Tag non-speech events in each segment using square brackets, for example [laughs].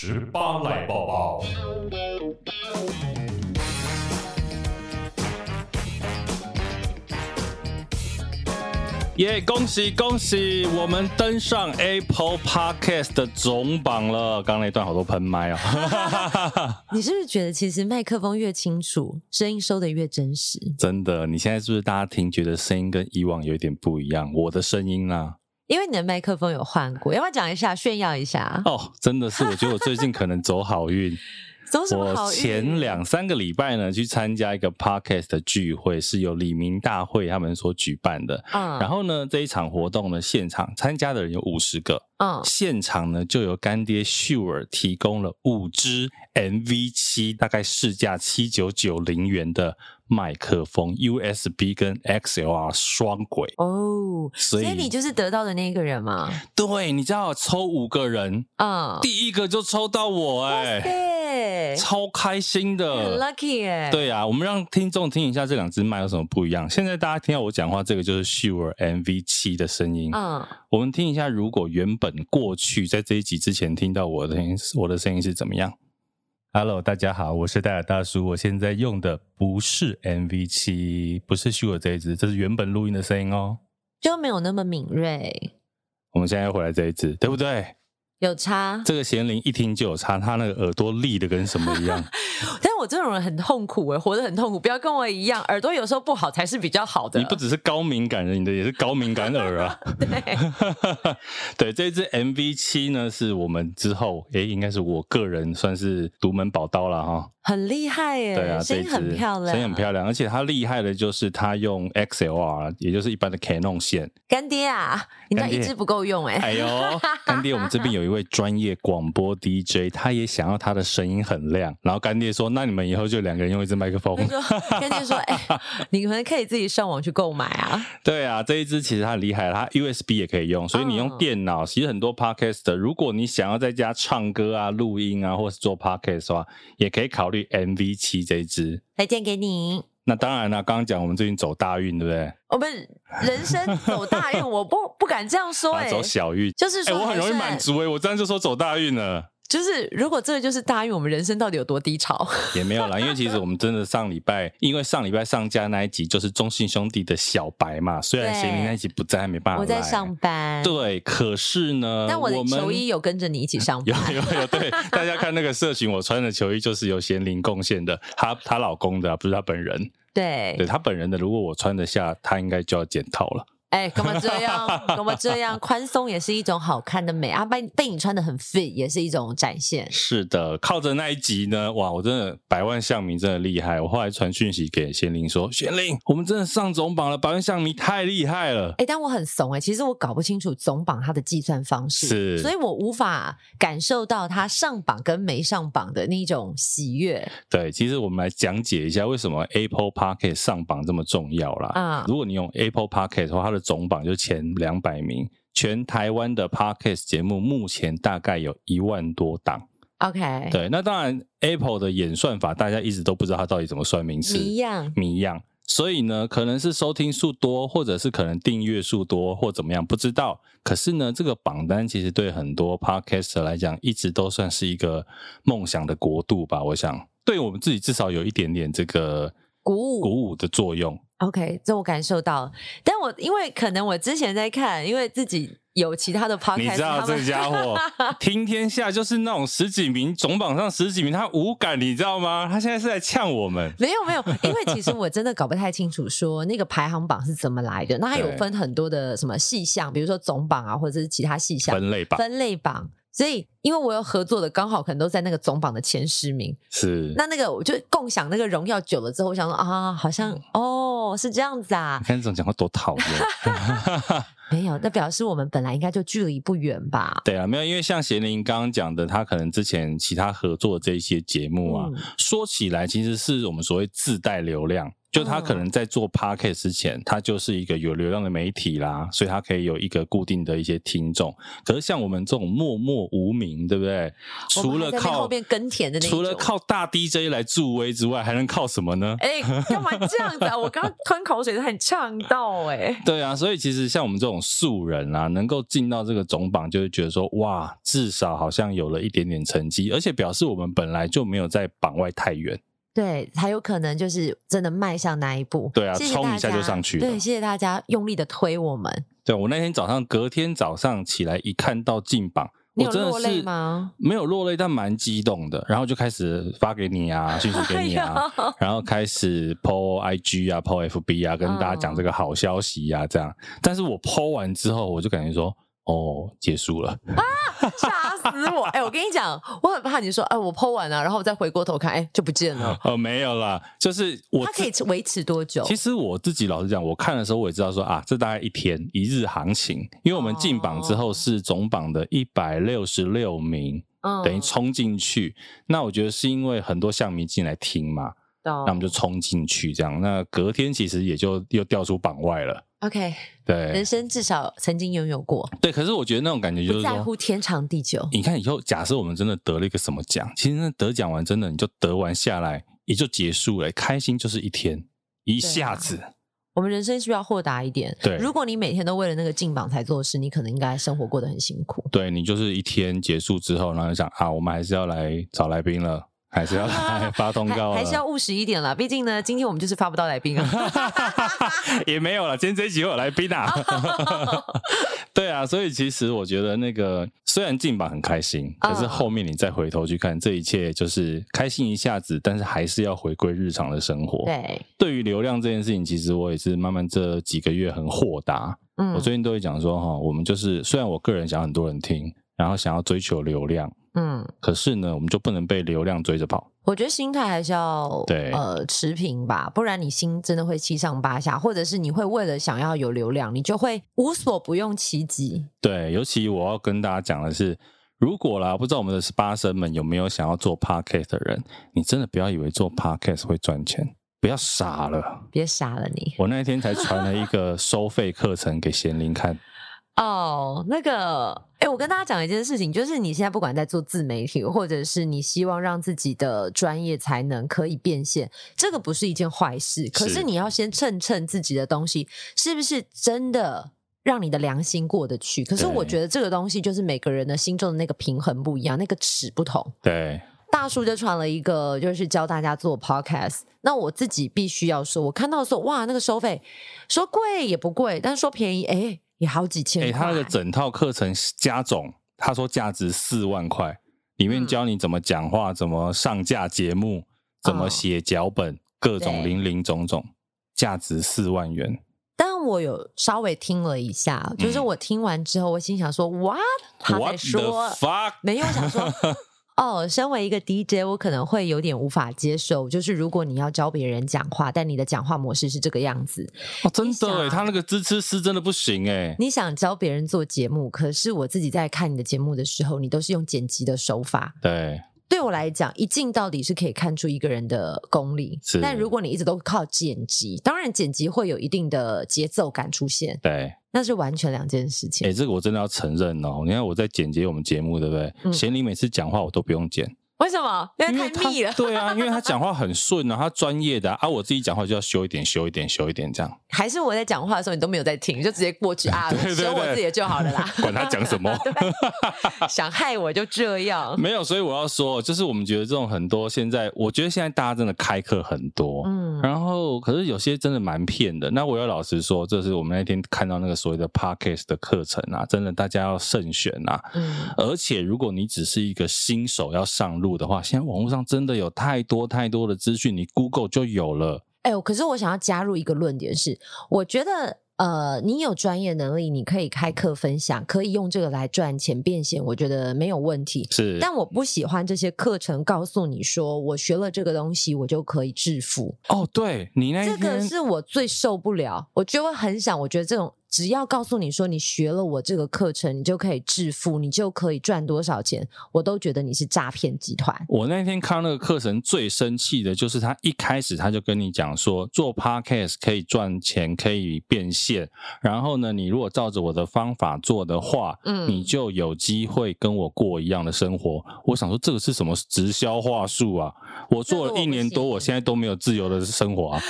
十八来宝宝。耶！恭喜恭喜，我们登上 Apple Podcast 的总榜了。刚刚那段好多喷麦哦。[laughs] 你是不是觉得其实麦克风越清楚，声音收得越真实？真的，你现在是不是大家听觉得声音跟以往有一点不一样？我的声音呢、啊？因为你的麦克风有换过，要不要讲一下炫耀一下？哦，真的是，我觉得我最近可能走好运。[laughs] 走什么好运？我前两三个礼拜呢，去参加一个 podcast 的聚会，是由李明大会他们所举办的。嗯，然后呢，这一场活动呢，现场参加的人有五十个。嗯，现场呢，就由干爹 Shure 提供了五支 MV 七，大概市价七九九零元的。麦克风 USB 跟 XLR 双轨。哦，所以，所以你就是得到的那个人嘛？对，你知道抽五个人，嗯，第一个就抽到我，欸，哎，超开心的，很 [laughs] lucky 哎，对啊，我们让听众听一下这两支麦有什么不一样。现在大家听到我讲话，这个就是 Shure MV 七的声音，嗯，我们听一下，如果原本过去在这一集之前听到我的声音，我的声音是怎么样？Hello，大家好，我是戴尔大叔。我现在用的不是 MV 七不是 Shure 这一支，这是原本录音的声音哦，就没有那么敏锐。我们现在又回来这一支，对不对？有差，这个贤玲一听就有差，他那个耳朵立的跟什么一样。[laughs] 但是我这种人很痛苦诶，活得很痛苦，不要跟我一样，耳朵有时候不好才是比较好的。你不只是高敏感人，你的也是高敏感耳啊。[laughs] 对，[laughs] 对，这支 MV 七呢，是我们之后诶，应该是我个人算是独门宝刀了哈。很厉害耶，对啊，声音很漂亮，声音很漂亮，而且它厉害的就是它用 XLR，也就是一般的 Canon 线。干爹啊，你那一支不够用哎。哎呦，干爹，我们这边有一位专业广播 DJ，他也想要他的声音很亮。然后干爹说：“那你们以后就两个人用一支麦克风。”干爹说：[laughs] “哎，你们可以自己上网去购买啊。”对啊，这一支其实它很厉害，它 USB 也可以用，所以你用电脑，其实很多 Podcast，如果你想要在家唱歌啊、录音啊，或是做 Podcast 的话，也可以考虑。MV 七这一支推荐给你。那当然了，刚刚讲我们最近走大运，对不对？我们人生走大运，[laughs] 我不不敢这样说哎、啊，走小运就是说、欸，我很容易满足哎、欸，我这样就说走大运了。就是如果这个就是大运，我们人生到底有多低潮？[laughs] 也没有啦，因为其实我们真的上礼拜，因为上礼拜上架那一集就是中信兄弟的小白嘛，虽然贤玲那一集不在，没办法。我在上班。对，可是呢，但我的球衣有跟着你一起上班。有 [laughs] 有有，对，[laughs] 大家看那个社群，我穿的球衣就是由贤玲贡献的，她她老公的，不是她本人。对，对她本人的，如果我穿得下，她应该就要检讨了。哎，干嘛这样？[laughs] 干嘛这样？宽松也是一种好看的美啊！被被你穿的很 fit，也是一种展现。是的，靠着那一集呢，哇，我真的百万象迷真的厉害。我后来传讯息给贤玲说：“贤玲，我们真的上总榜了，百万象迷太厉害了。”哎，但我很怂哎，其实我搞不清楚总榜它的计算方式，是，所以我无法感受到它上榜跟没上榜的那种喜悦。对，其实我们来讲解一下为什么 Apple Podcast 上榜这么重要啦。啊，如果你用 Apple Podcast 的话，它的总榜就前两百名，全台湾的 Podcast 节目目前大概有一万多档。OK，对，那当然 Apple 的演算法大家一直都不知道它到底怎么算名次，一样，谜样。所以呢，可能是收听数多，或者是可能订阅数多，或怎么样，不知道。可是呢，这个榜单其实对很多 Podcaster 来讲，一直都算是一个梦想的国度吧。我想，对我们自己至少有一点点这个鼓舞鼓舞的作用。OK，这我感受到了，但我因为可能我之前在看，因为自己有其他的 podcast，你知道这家伙 [laughs] 听天下就是那种十几名总榜上十几名，他无感，你知道吗？他现在是在呛我们。没有没有，因为其实我真的搞不太清楚说那个排行榜是怎么来的。那它有分很多的什么细项，比如说总榜啊，或者是其他细项分类榜，分类榜。所以，因为我有合作的，刚好可能都在那个总榜的前十名。是。那那个，我就共享那个荣耀久了之后，我想说啊，好像哦，是这样子啊。你看这种讲话多讨厌。[laughs] 没有，那表示我们本来应该就距离不远吧？对啊，没有，因为像贤玲刚刚讲的，他可能之前其他合作的这一些节目啊，嗯、说起来其实是我们所谓自带流量。就他可能在做 Podcast 之前，他就是一个有流量的媒体啦，所以他可以有一个固定的一些听众。可是像我们这种默默无名，对不对？除了靠后面耕田的那除了靠大 DJ 来助威之外，还能靠什么呢？哎，干嘛这样子啊？我刚刚吞口水，都很呛到哎。[laughs] 对啊，所以其实像我们这种种素人啊，能够进到这个总榜，就会觉得说，哇，至少好像有了一点点成绩，而且表示我们本来就没有在榜外太远。对，才有可能就是真的迈向那一步。对啊，冲一下就上去了。对，谢谢大家用力的推我们。对，我那天早上，隔天早上起来一看到进榜，你有落泪吗？没有落泪，但蛮激动的。然后就开始发给你啊，[laughs] 讯息给你啊，然后开始 po IG 啊，po FB 啊，跟大家讲这个好消息啊，这样。但是我 po 完之后，我就感觉说。哦，结束了啊！吓死我！哎、欸，我跟你讲，我很怕你说，哎，我 po 完了，然后我再回过头看，哎，就不见了。哦，没有啦，就是我。它可以维持多久？其实我自己老实讲，我看的时候我也知道说啊，这大概一天一日行情，因为我们进榜之后是总榜的一百六十六名，哦、等于冲进去。那我觉得是因为很多象迷进来听嘛，哦、那我们就冲进去这样。那隔天其实也就又掉出榜外了。OK，对，人生至少曾经拥有过。对，可是我觉得那种感觉就是不在乎天长地久。你看以后，假设我们真的得了一个什么奖，其实那得奖完真的你就得完下来也就结束了，开心就是一天，一下子。啊、我们人生需要豁达一点。对，如果你每天都为了那个进榜才做事，你可能应该生活过得很辛苦。对，你就是一天结束之后，然后就想啊，我们还是要来找来宾了。还是要来 [laughs] 发通告，还是要务实一点啦。毕竟呢，今天我们就是发不到来宾啊，[laughs] [laughs] 也没有了。今天这一集会有来宾啊，对啊。所以其实我觉得那个虽然进榜很开心，可是后面你再回头去看，这一切就是开心一下子，但是还是要回归日常的生活。对，对于流量这件事情，其实我也是慢慢这几个月很豁达。嗯，我最近都会讲说哈，我们就是虽然我个人想很多人听，然后想要追求流量。嗯，可是呢，我们就不能被流量追着跑。我觉得心态还是要对呃持平吧，不然你心真的会七上八下，或者是你会为了想要有流量，你就会无所不用其极。对，尤其我要跟大家讲的是，如果啦，不知道我们的十八生们有没有想要做 podcast 的人，你真的不要以为做 podcast 会赚钱，不要傻了，别傻了你。我那一天才传了一个收费课程给贤玲看。哦，那个，哎、欸，我跟大家讲一件事情，就是你现在不管在做自媒体，或者是你希望让自己的专业才能可以变现，这个不是一件坏事。可是你要先称称自己的东西是不是真的让你的良心过得去。可是我觉得这个东西就是每个人的心中的那个平衡不一样，那个尺不同。对，大叔就传了一个，就是教大家做 podcast。那我自己必须要说，我看到说，哇，那个收费说贵也不贵，但是说便宜，哎、欸。也好几千块，哎、欸，他那个整套课程加总，他说价值四万块，里面教你怎么讲话，嗯、怎么上架节目，怎么写脚本，哦、各种林林总总，价值四万元。但我有稍微听了一下，就是我听完之后，我心想说、嗯、，What？他在说，What the fuck? 没有想说。哦，身为一个 DJ，我可能会有点无法接受。就是如果你要教别人讲话，但你的讲话模式是这个样子，哦，真的哎，他那个支持师真的不行哎。你想教别人做节目，可是我自己在看你的节目的时候，你都是用剪辑的手法。对，对我来讲，一镜到底是可以看出一个人的功力。是，但如果你一直都靠剪辑，当然剪辑会有一定的节奏感出现。对。那是完全两件事情。哎、欸，这个我真的要承认哦。你看我在剪辑我们节目，对不对？贤玲、嗯、每次讲话我都不用剪。为什么？因为太密了。[laughs] 对啊，因为他讲话很顺啊，他专业的啊，啊，我自己讲话就要修一点，修一点，修一点这样。还是我在讲话的时候你都没有在听，就直接过去啊，[laughs] 修我自己的就好了啦。[laughs] 管他讲什么，想害我就这样。没有，所以我要说，就是我们觉得这种很多现在，我觉得现在大家真的开课很多，嗯，然后可是有些真的蛮骗的。那我要老实说，这是我们那天看到那个所谓的 Podcast 的课程啊，真的大家要慎选啊。嗯，而且如果你只是一个新手要上路的话，现在网络。上真的有太多太多的资讯，你 Google 就有了。哎呦，可是我想要加入一个论点是，我觉得呃，你有专业能力，你可以开课分享，可以用这个来赚钱变现，我觉得没有问题。是，但我不喜欢这些课程告诉你说，我学了这个东西，我就可以致富。哦，对，你那这个是我最受不了，我就会很想，我觉得这种。只要告诉你说你学了我这个课程，你就可以致富，你就可以赚多少钱，我都觉得你是诈骗集团。我那天看那个课程最生气的就是他一开始他就跟你讲说做 podcast 可以赚钱，可以变现，然后呢，你如果照着我的方法做的话，嗯，你就有机会跟我过一样的生活。我想说这个是什么直销话术啊？我做了一年多，我，我现在都没有自由的生活啊。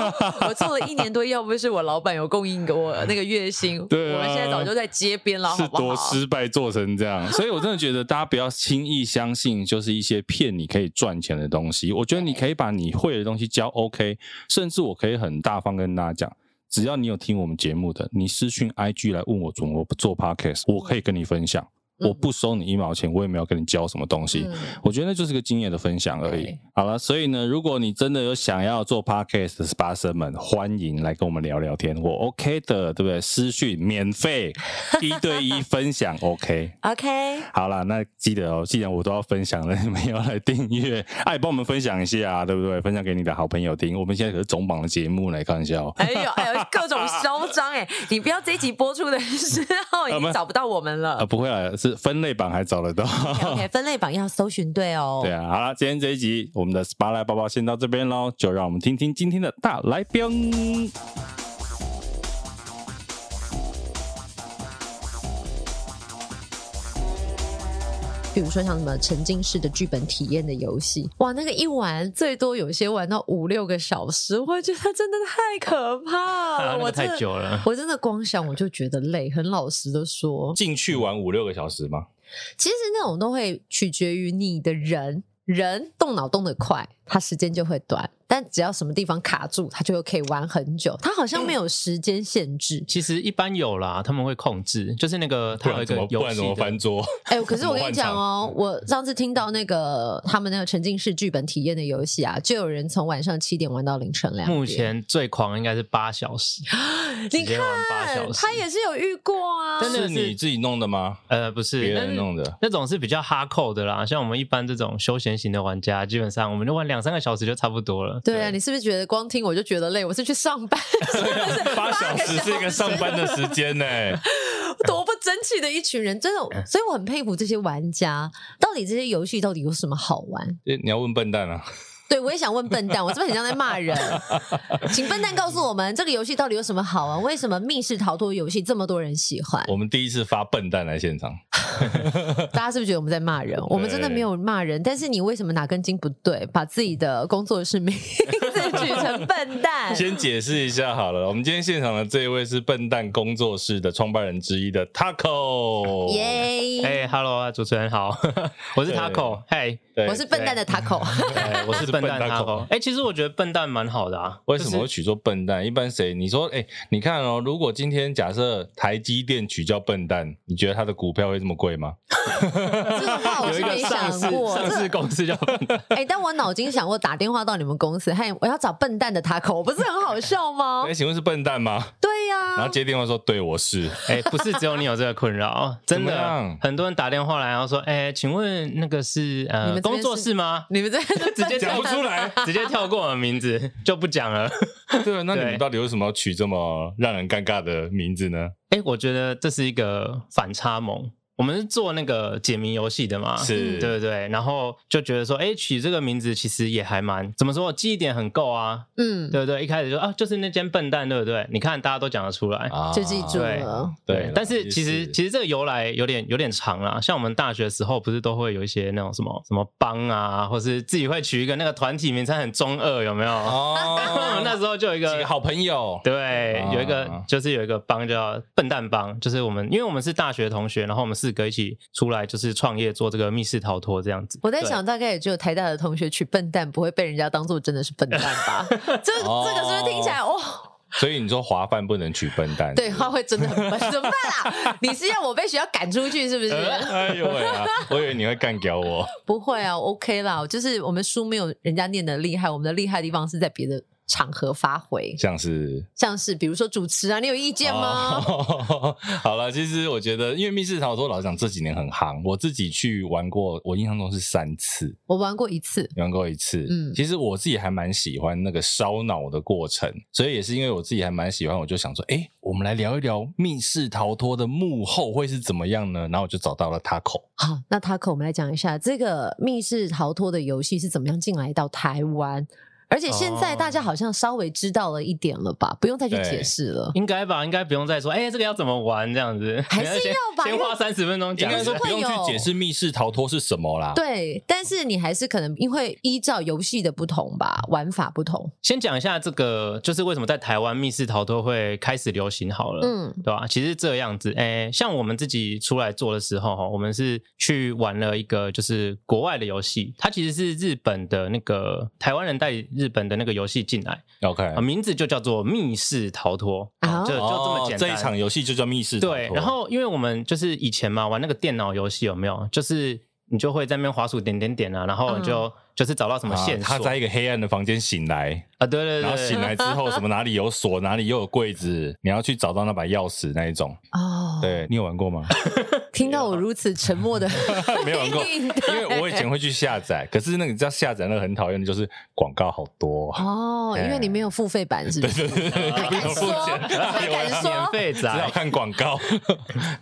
[laughs] 我做了一年多，要不是我老板有供应给我那个。月薪，对、啊，我们现在早就在街边了，是多失败做成这样，所以我真的觉得大家不要轻易相信，就是一些骗你可以赚钱的东西。我觉得你可以把你会的东西教 OK，甚至我可以很大方跟大家讲，只要你有听我们节目的，你私讯 IG 来问我怎么做 Podcast，我可以跟你分享。我不收你一毛钱，我也没有跟你交什么东西。嗯、我觉得那就是个经验的分享而已。好了，所以呢，如果你真的有想要做 podcast 的十八生们，欢迎来跟我们聊聊天，我 OK 的，对不对？私讯免费，一对一分享 [laughs] OK。OK。好了，那记得哦，既然我都要分享了，你们要来订阅，哎，帮我们分享一下啊，对不对？分享给你的好朋友听。我们现在可是总榜的节目来看一下哦。哎呦哎呦，各种嚣张哎！你不要这一集播出的时候 [laughs] 已经找不到我们了。啊，不会啊。分类榜还找得到，OK，[laughs] 分类榜要搜寻对哦。对啊，好了，今天这一集我们的 Spotlight 报报先到这边喽，就让我们听听今天的大来宾。比如说像什么沉浸式的剧本体验的游戏，哇，那个一玩最多有些玩到五六个小时，我觉得真的太可怕了。[laughs] 我太久了，我真的光想我就觉得累。很老实的说，进去玩五六个小时吗？其实那种都会取决于你的人，人动脑动得快，它时间就会短。但只要什么地方卡住，它就可以玩很久。它好像没有时间限制。其实一般有啦，他们会控制，就是那个他有一个游戏，不然怎么翻桌？哎、欸，可是 [laughs] 我跟你讲哦，我上次听到那个他们那个沉浸式剧本体验的游戏啊，就有人从晚上七点玩到凌晨两点。目前最狂应该是八小时，[laughs] [laughs] 你看八小时，他也是有遇过啊。真的是你自己弄的吗？呃，不是，别人弄的。那种是比较哈扣的啦，像我们一般这种休闲型的玩家，基本上我们就玩两三个小时就差不多了。对啊，你是不是觉得？光听我就觉得累，我是去上班，[laughs] 八小时是一个上班的时间呢，[laughs] 多不争气的一群人，真的，所以我很佩服这些玩家。到底这些游戏到底有什么好玩？你要问笨蛋啊？对，我也想问笨蛋，我是不是很像在骂人？[laughs] 请笨蛋告诉我们，这个游戏到底有什么好玩？为什么密室逃脱游戏这么多人喜欢？我们第一次发笨蛋来现场，[laughs] 大家是不是觉得我们在骂人？我们真的没有骂人，但是你为什么哪根筋不对，把自己的工作室名 [laughs] 字取成笨蛋？先解释一下好了，我们今天现场的这一位是笨蛋工作室的创办人之一的 Taco。耶！哎，Hello，主持人好，我是 Taco。嘿，我是笨蛋的 Taco。我是。笨蛋 Taco，哎、欸，其实我觉得笨蛋蛮好的啊。为什么会取做笨蛋？就是、一般谁？你说，哎、欸，你看哦，如果今天假设台积电取叫笨蛋，你觉得它的股票会这么贵吗？[laughs] 这个话我是没想过。上市公司叫笨蛋。[laughs] 哎、欸，但我脑筋想过打电话到你们公司，嘿，我要找笨蛋的 Taco，不是很好笑吗？[laughs] 哎、欸，请问是笨蛋吗？对呀、啊。然后接电话说，对，我是。哎、欸，不是只有你有这个困扰，真的，很多人打电话来，然后说，哎、欸，请问那个是呃是工作室吗？你们这直接讲不出来，直接。跳过我的名字 [laughs] 就不讲了。对啊，那你们到底为什么要取这么让人尴尬的名字呢？哎、欸，我觉得这是一个反差萌。我们是做那个解谜游戏的嘛，是对不对？然后就觉得说，哎，取这个名字其实也还蛮怎么说，记忆点很够啊，嗯，对不对？一开始就啊，就是那间笨蛋，对不对？你看大家都讲得出来，啊、就记住了。对，对但是其实其实这个由来有点有点长啦。像我们大学的时候，不是都会有一些那种什么什么帮啊，或是自己会取一个那个团体名称很中二，有没有？哦，[laughs] 那时候就有一个，好朋友，对，有一个就是有一个帮叫笨蛋帮，就是我们因为我们是大学同学，然后我们四个一起出来就是创业做这个密室逃脱这样子。我在想，大概也只有台大的同学取笨蛋，不会被人家当做真的是笨蛋吧？这 [laughs] 这个是不是听起来哇？[laughs] 所以你说华范不能娶笨蛋，对，他会真的很笨，怎么办啊？你是要我被学校赶出去是不是？哎呦喂啊！我以为你会干掉我。不会啊，OK 啦，就是我们书没有人家念的厉害，我们的厉害的地方是在别的。场合发挥，像是像是，比如说主持啊，你有意见吗？哦、[laughs] 好了，其实我觉得，因为密室逃脱老实讲这几年很夯，我自己去玩过，我印象中是三次，我玩过一次，玩过一次，嗯，其实我自己还蛮喜欢那个烧脑的过程，所以也是因为我自己还蛮喜欢，我就想说，哎、欸，我们来聊一聊密室逃脱的幕后会是怎么样呢？然后我就找到了 Taco。好，那 Taco，我们来讲一下这个密室逃脱的游戏是怎么样进来到台湾。而且现在大家好像稍微知道了一点了吧？不用再去解释了，应该吧？应该不用再说，哎，这个要怎么玩这样子？还 [laughs] 是要吧？先花三十分钟讲，应该说不用去解释密室逃脱是什么啦。对，但是你还是可能因为依照游戏的不同吧，玩法不同。先讲一下这个，就是为什么在台湾密室逃脱会开始流行好了，嗯，对吧？其实这样子，哎，像我们自己出来做的时候哈，我们是去玩了一个就是国外的游戏，它其实是日本的那个台湾人带日本的那个游戏进来，OK，名字就叫做密室逃脱，就就这么简单。这一场游戏就叫密室逃脱。对，然后因为我们就是以前嘛玩那个电脑游戏有没有？就是你就会在那边滑鼠点点点啊，然后你就就是找到什么线索。他在一个黑暗的房间醒来啊，对对对，然后醒来之后什么哪里有锁，哪里又有柜子，你要去找到那把钥匙那一种。哦，对，你有玩过吗？[laughs] 听到我如此沉默的，[laughs] 没有玩过，[laughs] 因为我以前会去下载，可是那个你知道下载那个很讨厌的就是广告好多哦，因为你没有付费版是不是？[laughs] 对对对，还敢说？还敢说？免费仔，只要看广告。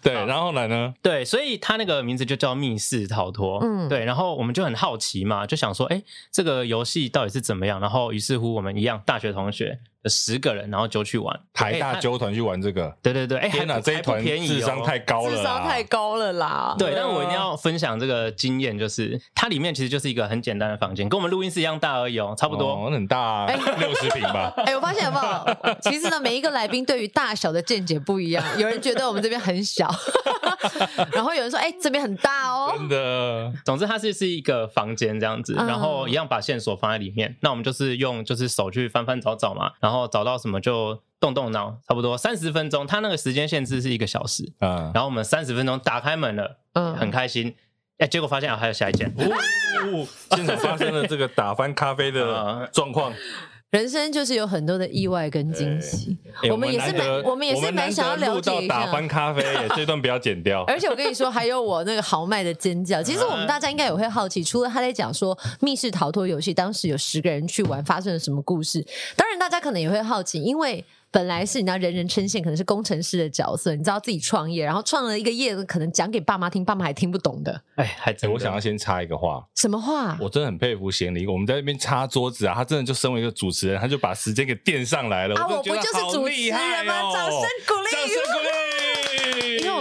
对，然后来呢？对，所以他那个名字就叫密室逃脱。嗯，对，然后我们就很好奇嘛，就想说，哎，这个游戏到底是怎么样？然后于是乎我们一样大学同学。十个人，然后就去玩台大揪团去玩这个，对对对，哎，天哪，这一团智商太高了，智商太高了啦！对，但我一定要分享这个经验，就是它里面其实就是一个很简单的房间，跟我们录音室一样大而已哦，差不多，很大，哎六十平吧。哎，我发现有没有？其实呢，每一个来宾对于大小的见解不一样，有人觉得我们这边很小，[laughs] 然后有人说，哎，这边很大哦。真的，总之它是是一个房间这样子，然后一样把线索放在里面，那我们就是用就是手去翻翻找找嘛，然后。然后找到什么就动动脑，差不多三十分钟。他那个时间限制是一个小时，嗯，然后我们三十分钟打开门了，嗯，很开心。哎，结果发现啊还有下一件，哦，现场发生了这个打翻咖啡的 [laughs] 状况。人生就是有很多的意外跟惊喜，我们也是蛮，我们也是蛮想要了解一下。打翻咖啡，[laughs] 这段不要剪掉。而且我跟你说，还有我那个豪迈的尖叫。其实我们大家应该也会好奇，除了他在讲说密室逃脱游戏，当时有十个人去玩，发生了什么故事？当然，大家可能也会好奇，因为。本来是你知道人人称羡，可能是工程师的角色，你知道自己创业，然后创了一个业，可能讲给爸妈听，爸妈还听不懂的。哎，还真、欸、我想要先插一个话，什么话？我真的很佩服贤玲，我们在那边擦桌子啊，他真的就身为一个主持人，他就把时间给垫上来了。啊，我，我不就是主持人吗？掌声鼓励，掌声鼓励。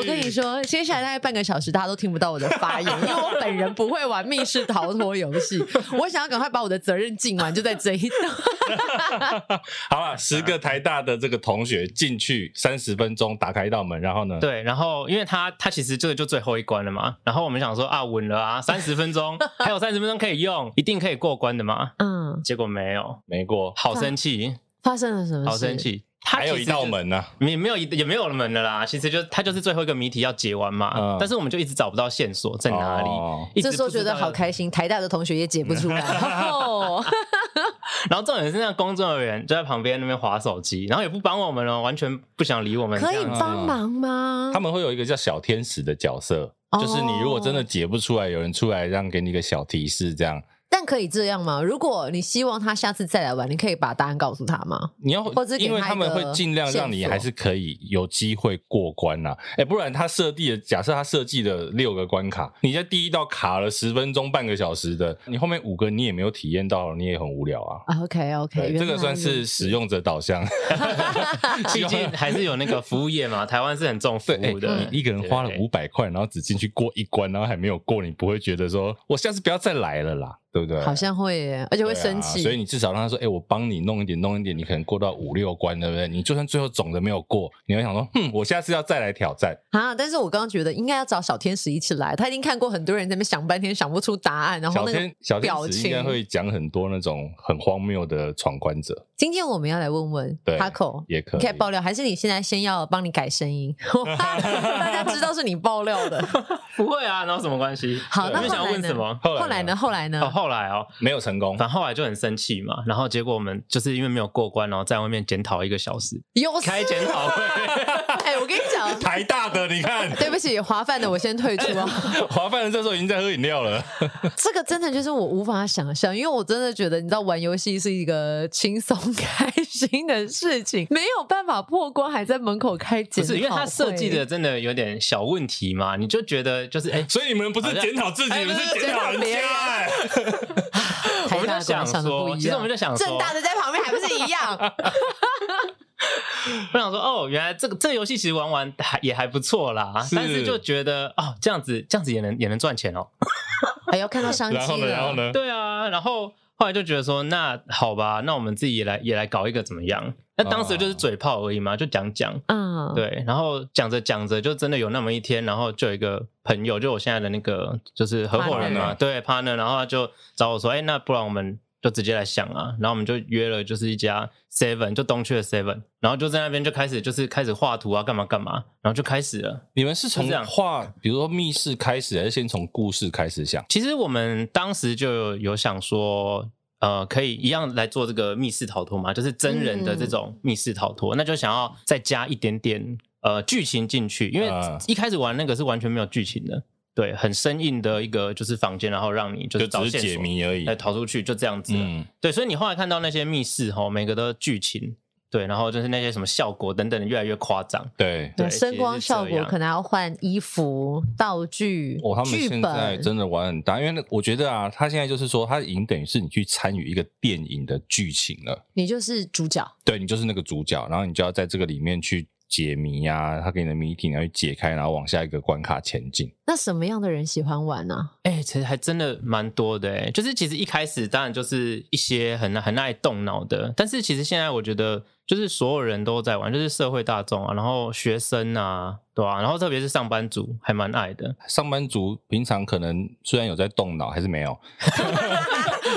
我跟你说，接下来大概半个小时，大家都听不到我的发言，[laughs] 因为我本人不会玩密室逃脱游戏，我想要赶快把我的责任尽完，就在这一段。[laughs] 好了，十个台大的。这个同学进去三十分钟，打开一道门，然后呢？对，然后因为他他其实这个就最后一关了嘛，然后我们想说啊，稳了啊，三十分钟 [laughs] 还有三十分钟可以用，一定可以过关的嘛。嗯，结果没有，没过，好生气，发生了什么？好生气，还有一道门呢，没没有也没有了门了啦。其实就他就是最后一个谜题要解完嘛，嗯、但是我们就一直找不到线索在哪里。哦、这时候觉得好开心，台大的同学也解不出来。[laughs] 然后重点是那个工作人员就在旁边那边划手机，然后也不帮我们了，完全不想理我们。可以帮忙吗？他们会有一个叫小天使的角色，就是你如果真的解不出来，有人出来让给你一个小提示，这样。但可以这样吗？如果你希望他下次再来玩，你可以把答案告诉他吗？你要，或者因为他们会尽量让你还是可以有机会过关呐、啊。哎、欸，不然他设计的假设他设计的六个关卡，你在第一道卡了十分钟、半个小时的，你后面五个你也没有体验到，你也很无聊啊。OK OK，这个算是使用者导向，[laughs] 毕竟还是有那个服务业嘛。台湾是很重服务的，欸、你一个人花了五百块，然后只进去过一关，然后还没有过，你不会觉得说我下次不要再来了啦。对不对？好像会耶，而且会生气。啊、所以你至少让他说：“哎、欸，我帮你弄一点，弄一点，你可能过到五六关，对不对？你就算最后总的没有过，你会想说：哼，我下次要再来挑战啊！但是我刚刚觉得应该要找小天使一起来，他已经看过很多人在那边想半天想不出答案，然后那个表情小天小天使应该会讲很多那种很荒谬的闯关者。今天我们要来问问对 Taco 也可以，可以爆料，还是你现在先要帮你改声音？[laughs] 大家知道是你爆料的，[laughs] 不会啊，那有什么关系？好，那想要问什么？后来呢？后来呢？哦，后来哦，没有。成功，反正后来就很生气嘛，然后结果我们就是因为没有过关，然后在外面检讨一个小时，有开检讨会。[laughs] 哎，我跟你讲，台大的，你看，对不起，华范的我先退出啊。[laughs] 华范的这时候已经在喝饮料了。[laughs] 这个真的就是我无法想象，因为我真的觉得，你知道，玩游戏是一个轻松开心的事情，没有办法破关，还在门口开检讨。不是，因为他设计的真的有点小问题嘛，你就觉得就是哎，所以你们不是检讨自己，你们是检讨别人。[laughs] 我们就想说，其实我们就想说，政大的在旁边还不是一样？[laughs] 我想说，哦，原来这个这个游戏其实玩玩还也还不错啦，是但是就觉得哦，这样子这样子也能也能赚钱哦，[laughs] 还要看到商机了。然后呢？然后呢？对啊，然后。后来就觉得说，那好吧，那我们自己也来也来搞一个怎么样？那当时就是嘴炮而已嘛，就讲讲，嗯，对。然后讲着讲着，就真的有那么一天，然后就有一个朋友，就我现在的那个就是合伙人嘛，对，partner，然后他就找我说，哎，那不然我们。就直接来想啊，然后我们就约了，就是一家 Seven，就东区的 Seven，然后就在那边就开始，就是开始画图啊，干嘛干嘛，然后就开始了。你们是从这样画，比如说密室开始，还是先从故事开始想？其实我们当时就有想说，呃，可以一样来做这个密室逃脱嘛，就是真人的这种密室逃脱，嗯、那就想要再加一点点呃剧情进去，因为一开始玩那个是完全没有剧情的。对，很生硬的一个就是房间，然后让你就是找线索，解谜而已，来逃出去，就这样子。嗯，对，所以你后来看到那些密室哈，每个都剧情，对，然后就是那些什么效果等等的越来越夸张。对，对，声光效果可能要换衣服、道具。哦，他们现在真的玩很大，因为我觉得啊，他现在就是说，他已经等于是你去参与一个电影的剧情了，你就是主角，对，你就是那个主角，然后你就要在这个里面去。解谜呀、啊，他给你的谜题，然后去解开，然后往下一个关卡前进。那什么样的人喜欢玩呢、啊？哎、欸，其实还真的蛮多的哎，就是其实一开始当然就是一些很很爱动脑的，但是其实现在我觉得就是所有人都在玩，就是社会大众啊，然后学生啊，对吧、啊？然后特别是上班族还蛮爱的。上班族平常可能虽然有在动脑，还是没有。[laughs]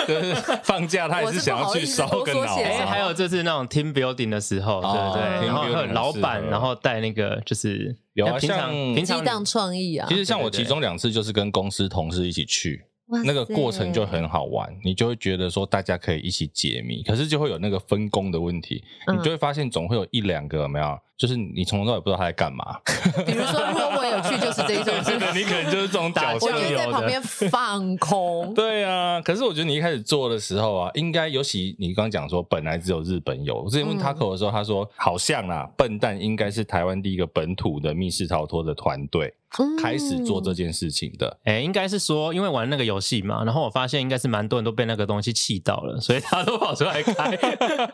就 [laughs] 是放假，他也是想要去烧个脑。哎，还有就是那种 team building 的时候，对不对？然后老板，然后带那个就是有啊，像平常激荡创意啊。其实像我其中两次就是跟公司同事一起去，那个过程就很好玩，你就会觉得说大家可以一起解谜，可是就会有那个分工的问题，你就会发现总会有一两个有没有？就是你从头到尾不知道他在干嘛。[laughs] 比如说，如果我有去，就是这一种，你可能就是这种角色，我就在旁边放空。[laughs] 对啊，可是我觉得你一开始做的时候啊，应该尤其你刚刚讲说，本来只有日本有。我之前问 Taco 的时候，他说好像啦，笨蛋应该是台湾第一个本土的密室逃脱的团队开始做这件事情的。哎，应该是说，因为玩那个游戏嘛，然后我发现应该是蛮多人都被那个东西气到了，所以他都跑出来开。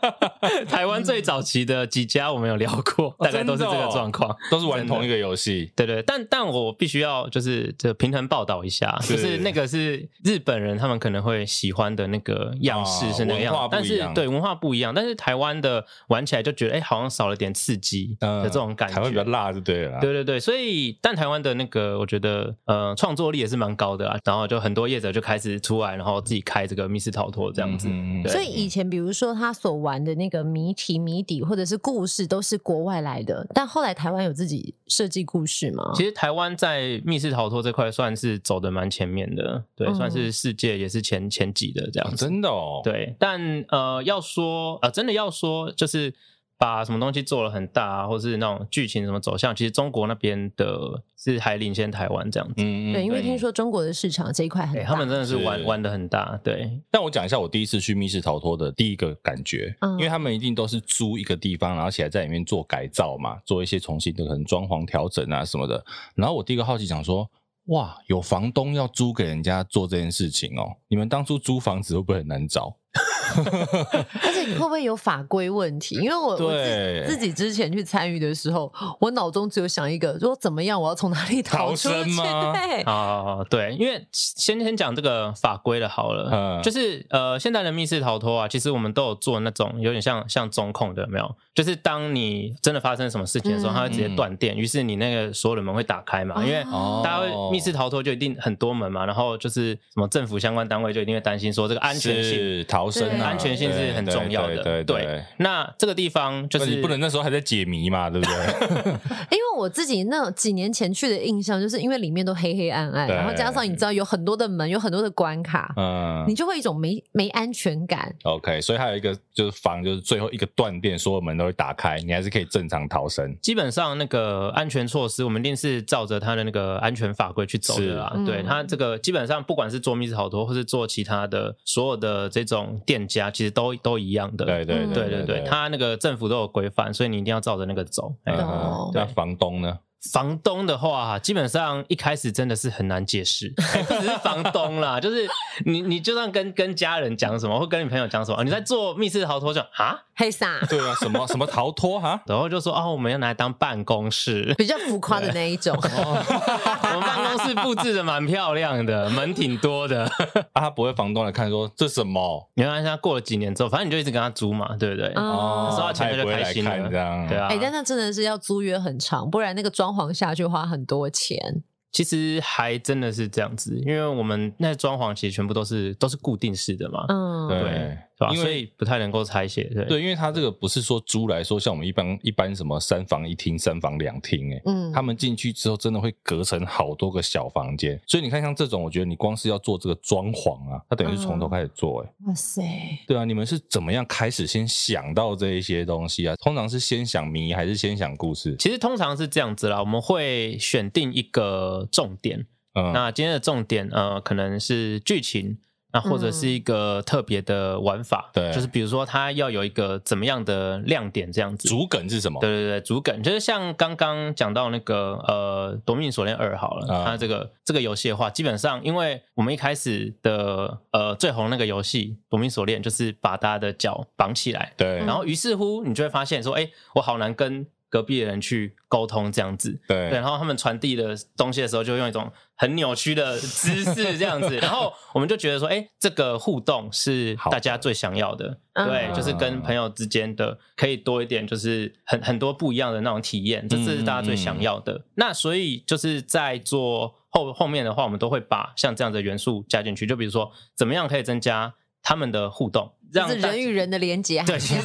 [laughs] 台湾最早期的几家我们有聊过。大概都是这个状况，哦，都是玩同一个游戏。对对，但但我必须要就是这平衡报道一下，就是那个是日本人他们可能会喜欢的那个样式是那个样，但是对文化不一样。但是台湾的玩起来就觉得哎，好像少了点刺激的这种感觉，台湾比较辣就对了。对对对，所以但台湾的那个我觉得呃创作力也是蛮高的啊，然后就很多业者就开始出来，然后自己开这个密室逃脱这样子。所以以前比如说他所玩的那个谜题谜底或者是故事都是国外来的，但后来台湾有自己设计故事吗？其实台湾在密室逃脱这块算是走的蛮前面的，对，嗯、算是世界也是前前几的这样子。真的哦，对，但呃，要说呃，真的要说就是。把什么东西做了很大啊，或是那种剧情什么走向，其实中国那边的是还领先台湾这样子。嗯，对，因为听说中国的市场这一块很大，他们真的是玩是玩的很大。对，但我讲一下我第一次去密室逃脱的第一个感觉，嗯，因为他们一定都是租一个地方，然后起来在里面做改造嘛，做一些重新的可能装潢调整啊什么的。然后我第一个好奇想说，哇，有房东要租给人家做这件事情哦，你们当初租房子会不会很难找？[laughs] 而且你会不会有法规问题？因为我我自，自己之前去参与的时候，我脑中只有想一个，说怎么样，我要从哪里逃出去？[laughs] 对。啊，对，因为先先讲这个法规的好了，嗯，就是呃，现在的密室逃脱啊，其实我们都有做那种有点像像中控的，有没有？就是当你真的发生什么事情的时候，嗯、它会直接断电，于是你那个所有的门会打开嘛，因为大家会密室逃脱就一定很多门嘛，然后就是什么政府相关单位就一定会担心说这个安全性逃生。安全性是很重要的，对，对，对，对，对。那这个地方就是你不能那时候还在解谜嘛，对不对？[laughs] 因为我自己那几年前去的印象，就是因为里面都黑黑暗暗，然后加上你知道有很多的门，有很多的关卡，嗯，你就会一种没没安全感。OK，所以还有一个就是防，就是最后一个断电，所有门都会打开，你还是可以正常逃生。基本上那个安全措施，我们一定是照着它的那个安全法规去走的啦。是对，它这个基本上不管是做密室逃脱，或是做其他的所有的这种店家，其实都都一样的。对对对对对对，它那个政府都有规范，所以你一定要照着那个走。嗯，那房东呢？房东的话，基本上一开始真的是很难解释，[laughs] 不只是房东啦，就是你你就算跟跟家人讲什么，或跟你朋友讲什么，你在做密室逃脱就啊，黑啥？对啊，什么什么逃脱哈？[laughs] 然后就说哦，我们要拿来当办公室，[laughs] 比较浮夸的那一种。我们办公室布置的蛮漂亮的，门挺多的。啊，他不会房东来看说这什么？你看他过了几年之后，反正你就一直跟他租嘛，对不对？哦，收到钱他就开心了，这样对啊。哎，但那真的是要租约很长，不然那个装。装潢下去花很多钱，其实还真的是这样子，因为我们那装潢其实全部都是都是固定式的嘛，嗯，对。因为所以不太能够拆卸，对，对，因为他这个不是说租来说，像我们一般一般什么三房一厅、三房两厅，哎，嗯，他们进去之后真的会隔成好多个小房间，所以你看像这种，我觉得你光是要做这个装潢啊，它等于是从头开始做，哎，哇塞，对啊，你们是怎么样开始先想到这一些东西啊？通常是先想谜还是先想故事？其实通常是这样子啦，我们会选定一个重点，嗯，那今天的重点呃，可能是剧情。那或者是一个特别的玩法，对，就是比如说它要有一个怎么样的亮点这样子。主梗是什么？对对对，主梗就是像刚刚讲到那个呃《夺命锁链二》好了，它这个这个游戏的话，基本上因为我们一开始的呃最红那个游戏《夺命锁链》就是把大家的脚绑起来，对，然后于是乎你就会发现说，哎，我好难跟。隔壁的人去沟通这样子，对，对，然后他们传递的东西的时候，就用一种很扭曲的姿势这样子，[laughs] 然后我们就觉得说，哎，这个互动是大家最想要的，的对，就是跟朋友之间的可以多一点，就是很很多不一样的那种体验，这是大家最想要的。嗯、那所以就是在做后后面的话，我们都会把像这样的元素加进去，就比如说怎么样可以增加他们的互动。让是人与人的连接，对，[laughs] 真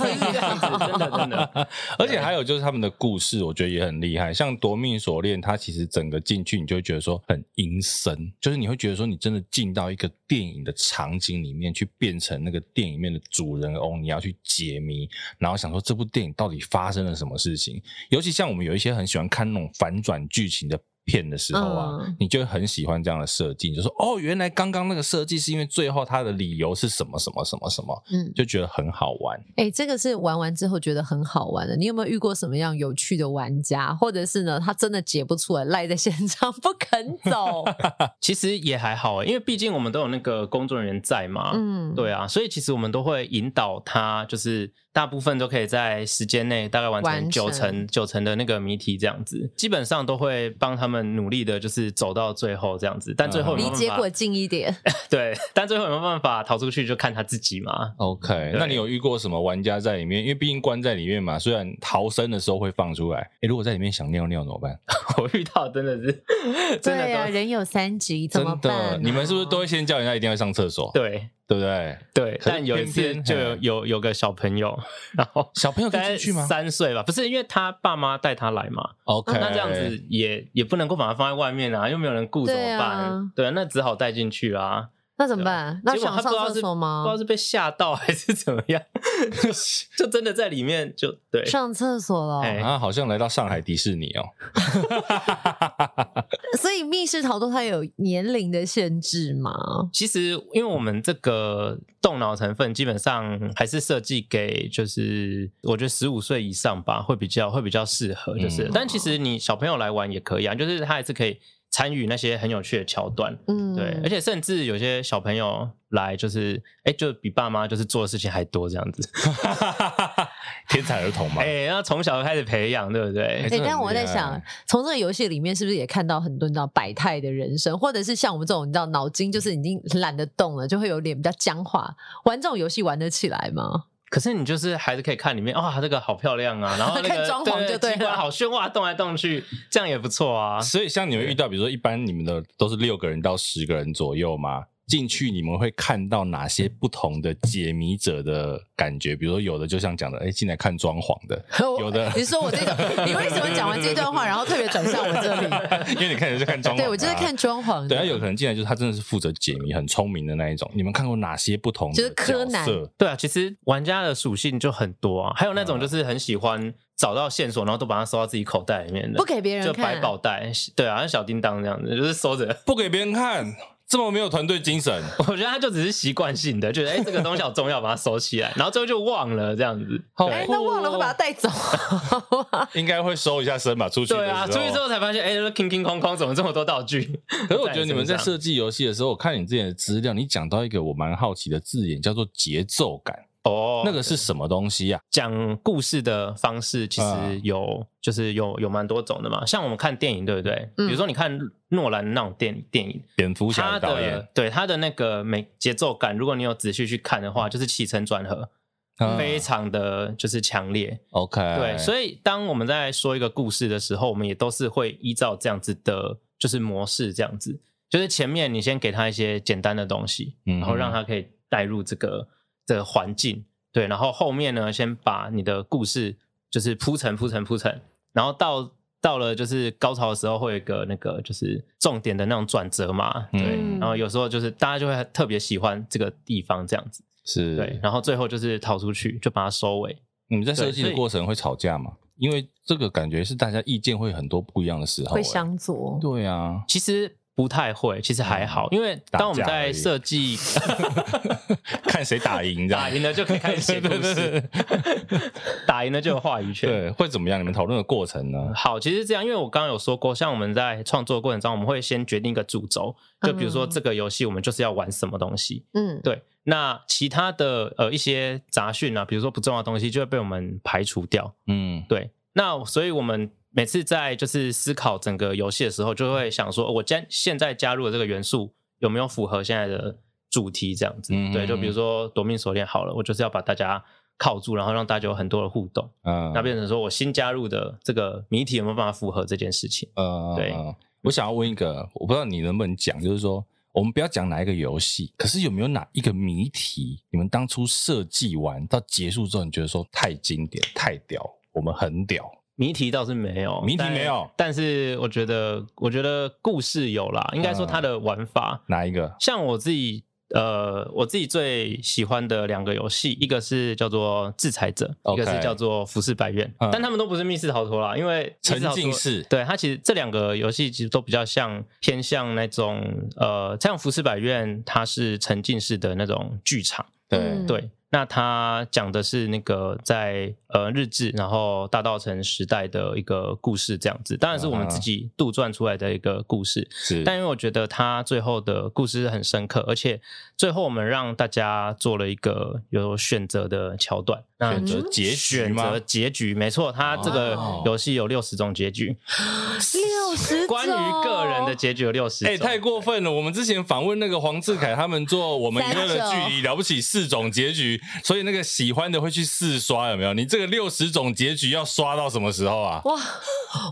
的真的，[laughs] 而且还有就是他们的故事，我觉得也很厉害。像《夺命锁链》，它其实整个进去，你就会觉得说很阴森，就是你会觉得说你真的进到一个电影的场景里面去，变成那个电影里面的主人翁，你要去解谜，然后想说这部电影到底发生了什么事情。尤其像我们有一些很喜欢看那种反转剧情的。片的时候啊，嗯、你就很喜欢这样的设计，就说哦，原来刚刚那个设计是因为最后他的理由是什么什么什么什么，嗯，就觉得很好玩。哎、欸，这个是玩完之后觉得很好玩的。你有没有遇过什么样有趣的玩家，或者是呢，他真的解不出来，赖在现场不肯走？[laughs] 其实也还好，因为毕竟我们都有那个工作人员在嘛，嗯，对啊，所以其实我们都会引导他，就是。大部分都可以在时间内大概完成九成九成的那个谜题，这样子，基本上都会帮他们努力的，就是走到最后这样子。但最后离结果近一点，[laughs] 对，但最后有没有办法逃出去，就看他自己嘛。OK，那你有遇过什么玩家在里面？因为毕竟关在里面嘛，虽然逃生的时候会放出来，哎，如果在里面想尿尿怎么办？[laughs] 我遇到真的是，真的对啊，人有三急，怎么办？你们是不是都会先叫人家一定要上厕所？对。对不对？对，但有一次就有有有个小朋友，然后小朋友可以进去吗？三岁吧，不是因为他爸妈带他来嘛。OK，那这样子也也不能够把他放在外面啊，又没有人顾怎么办？对，那只好带进去啊。那怎么办？那想上厕所吗？不知道是被吓到 [laughs] 还是怎么样，[laughs] 就就真的在里面就对上厕所了。啊，好像来到上海迪士尼哦。[laughs] 所以密室逃脱它有年龄的限制吗？其实，因为我们这个动脑成分基本上还是设计给就是我觉得十五岁以上吧，会比较会比较适合。就是，嗯、但其实你小朋友来玩也可以啊，就是他还是可以。参与那些很有趣的桥段，嗯，对，而且甚至有些小朋友来，就是哎、欸，就比爸妈就是做的事情还多这样子，[laughs] [laughs] 天才儿童嘛，哎、欸，然后从小就开始培养，对不对？哎、欸，但我在想，从这个游戏里面是不是也看到很多你知道百态的人生，或者是像我们这种你知道脑筋就是已经懒得动了，就会有点比较僵化，玩这种游戏玩得起来吗？可是你就是还是可以看里面，哇，这个好漂亮啊！然后那个 [laughs] 装潢就对了，机关好喧哗，动来动去，这样也不错啊。所以像你们遇到，比如说一般你们的都是六个人到十个人左右吗？进去你们会看到哪些不同的解谜者的感觉？比如说有的就像讲的，哎，进来看装潢的；[laughs] 有的你说我这个，你为什么讲完这段话，然后特别转向我这里？[laughs] 因为你看的是看装潢，对我就是看装潢。对，啊有可能进来就是他真的是负责解谜，很聪明的那一种。你们看过哪些不同的？就是柯南。对啊，其实玩家的属性就很多啊，还有那种就是很喜欢找到线索，然后都把它收到自己口袋里面的，不给别人看，就百宝袋。对啊，像小叮当这样子，就是收着，不给别人看。这么没有团队精神？[laughs] 我觉得他就只是习惯性的，觉得哎，[laughs] 这个东西好重要，把它收起来，然后最后就忘了这样子。哎，那忘了会把它带走？[laughs] 应该会收一下身吧，出去。对啊，出去之后才发现，哎，欸，空空空空，怎么这么多道具？可是我觉得你们在设计游戏的时候，我看你之前的资料，你讲到一个我蛮好奇的字眼，叫做节奏感。哦，那个是什么东西呀？讲故事的方式其实有，就是有有蛮多种的嘛。像我们看电影，对不对？比如说你看诺兰那种电电影，蝙蝠侠导演，对他的那个每节奏感，如果你有仔细去看的话，就是起承转合，非常的就是强烈。OK，对，所以当我们在说一个故事的时候，我们也都是会依照这样子的，就是模式这样子，就是前面你先给他一些简单的东西，然后让他可以带入这个。的环境对，然后后面呢，先把你的故事就是铺陈铺陈铺陈，然后到到了就是高潮的时候，会有一个那个就是重点的那种转折嘛，对，嗯、然后有时候就是大家就会特别喜欢这个地方这样子，是对，然后最后就是逃出去，就把它收尾。你们在设计的过程会吵架吗？因为这个感觉是大家意见会很多不一样的时候，会相左。对啊，其实。不太会，其实还好，因为当我们在设计，[laughs] 看谁打赢，打赢了就可以开始写故事，打赢了就有话语权。对，会怎么样？你们讨论的过程呢？好，其实这样，因为我刚刚有说过，像我们在创作过程中，我们会先决定一个主轴，就比如说这个游戏我们就是要玩什么东西，嗯，对。那其他的呃一些杂讯啊，比如说不重要的东西，就会被我们排除掉，嗯，对。那所以我们。每次在就是思考整个游戏的时候，就会想说，我将现在加入的这个元素有没有符合现在的主题？这样子，嗯、对，就比如说夺命锁链好了，我就是要把大家铐住，然后让大家有很多的互动。嗯，那变成说我新加入的这个谜题有没有办法符合这件事情？嗯，对。我想要问一个，我不知道你能不能讲，就是说，我们不要讲哪一个游戏，可是有没有哪一个谜题，你们当初设计完到结束之后，你觉得说太经典、太屌，我们很屌？谜题倒是没有，谜题没有，但是我觉得，我觉得故事有啦。应该说它的玩法，哪一个？像我自己，呃，我自己最喜欢的两个游戏，一个是叫做《制裁者》，一个是叫做《浮世百院》，但他们都不是密室逃脱啦，因为沉浸式。对，它其实这两个游戏其实都比较像偏向那种，呃，像《浮世百院》，它是沉浸式的那种剧场。对对。那他讲的是那个在呃日治，然后大稻城时代的一个故事，这样子，当然是我们自己杜撰出来的一个故事。是，但因为我觉得他最后的故事是很深刻，而且最后我们让大家做了一个有选择的桥段。选择结局吗？选择结局，没错，它这个游戏有六十种结局。六十种？关于个人的结局有六十种。哎，太过分了！我们之前访问那个黄志凯，他们做我们娱乐的距离了不起四种结局，所以那个喜欢的会去四刷，有没有？你这个六十种结局要刷到什么时候啊？哇！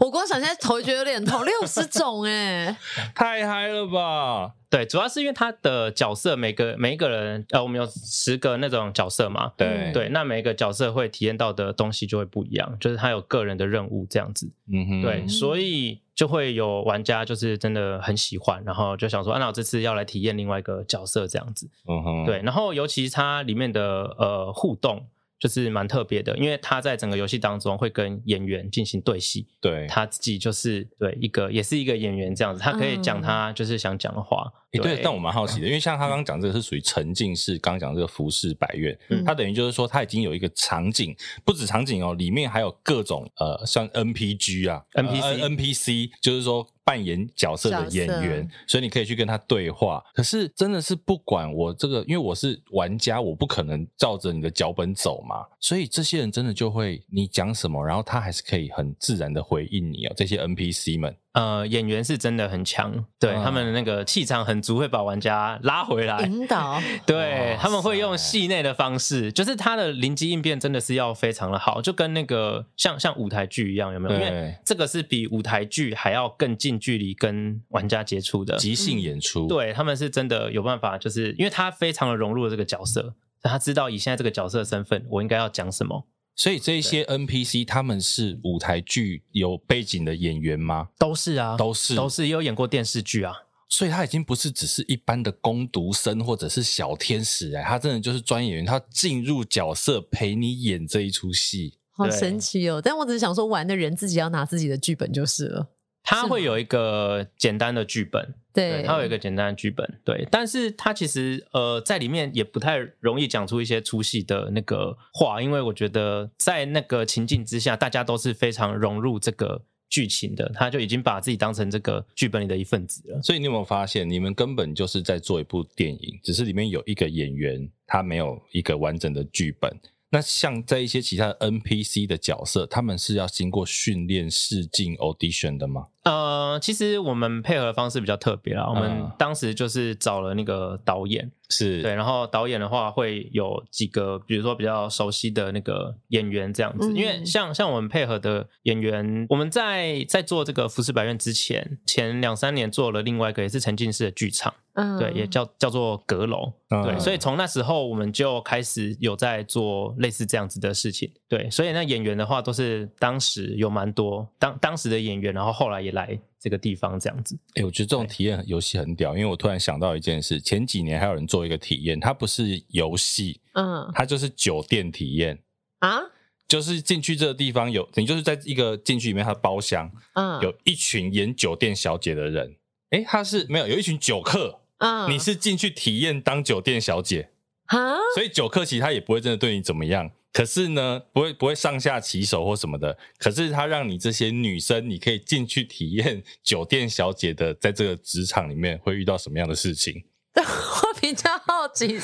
我光想现在头觉得有点痛，六十种哎，太嗨了吧！对，主要是因为他的角色每个每一个人，呃，我们有十个那种角色嘛，对。对，那每一个角色会体验到的东西就会不一样，就是他有个人的任务这样子，嗯哼，对，所以就会有玩家就是真的很喜欢，然后就想说，啊，那我这次要来体验另外一个角色这样子，嗯哼，对，然后尤其它里面的呃互动。就是蛮特别的，因为他在整个游戏当中会跟演员进行对戏，对，他自己就是对一个也是一个演员这样子，他可以讲他就是想讲的话。嗯、对，对，但我蛮好奇的，因为像他刚刚讲这个是属于沉浸式，刚刚讲这个服饰百院，嗯、他等于就是说他已经有一个场景，不止场景哦，里面还有各种呃像 NPG 啊，NPC、呃、NPC，就是说。扮演角色的演员，所以你可以去跟他对话。可是真的是不管我这个，因为我是玩家，我不可能照着你的脚本走嘛。所以这些人真的就会你讲什么，然后他还是可以很自然的回应你哦。这些 NPC 们。呃，演员是真的很强，对、嗯、他们的那个气场很足，会把玩家拉回来，引导。[laughs] 对，他们会用戏内的方式，就是他的临机应变真的是要非常的好，就跟那个像像舞台剧一样，有没有？因为这个是比舞台剧还要更近距离跟玩家接触的即兴演出。嗯、对，他们是真的有办法，就是因为他非常的融入了这个角色，他知道以现在这个角色的身份，我应该要讲什么。所以这些 NPC 他们是舞台剧有背景的演员吗？都是啊，都是都是，也有演过电视剧啊。所以他已经不是只是一般的工读生或者是小天使哎，他真的就是专业演员，他进入角色陪你演这一出戏，好神奇哦！但我只是想说，玩的人自己要拿自己的剧本就是了。他会有一个简单的剧本。对，他有一个简单的剧本，对，但是他其实呃在里面也不太容易讲出一些出戏的那个话，因为我觉得在那个情境之下，大家都是非常融入这个剧情的，他就已经把自己当成这个剧本里的一份子了。所以你有没有发现，你们根本就是在做一部电影，只是里面有一个演员，他没有一个完整的剧本。那像在一些其他的 NPC 的角色，他们是要经过训练、试镜、audition 的吗？呃，其实我们配合的方式比较特别啦。我们当时就是找了那个导演，是。对，然后导演的话会有几个，比如说比较熟悉的那个演员这样子。因为像像我们配合的演员，我们在在做这个《浮世百院》之前，前两三年做了另外一个也是沉浸式的剧场，嗯，对，也叫叫做阁楼，对，所以从那时候我们就开始有在做类似这样子的事情，对，所以那演员的话都是当时有蛮多当当时的演员，然后后来也。来这个地方这样子，哎、欸，我觉得这种体验游戏很屌，因为我突然想到一件事，前几年还有人做一个体验，它不是游戏，嗯，它就是酒店体验。啊，就是进去这个地方有，你就是在一个进去里面，它的包厢，嗯，有一群演酒店小姐的人，哎、欸，他是没有有一群酒客，嗯，你是进去体验当酒店小姐啊，所以酒客其实他也不会真的对你怎么样。可是呢，不会不会上下其手或什么的。可是他让你这些女生，你可以进去体验酒店小姐的，在这个职场里面会遇到什么样的事情。[laughs] 我比较好奇，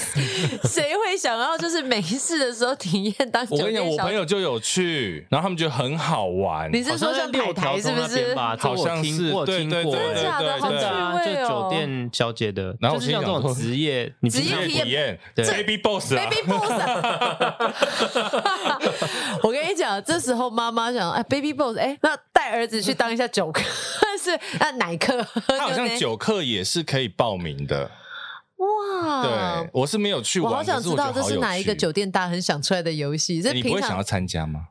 谁会想要就是没事的时候体验当？[laughs] 我跟你讲，我朋友就有去，然后他们觉得很好玩。你是说像六条是不是？好像是，我听过，真的假的？好趣味哦！就酒店小姐的，然后就是像这种职业，职业体验，Baby Boss，Baby Boss。[laughs] 我跟你讲，这时候妈妈想，哎，Baby Boss，哎，那带儿子去当一下酒客，是那奶客？他好像酒客也是可以报名的。哇！对，我是没有去玩，我好想知道这是哪一个酒店大家很想出来的游戏。这你不会想要参加吗？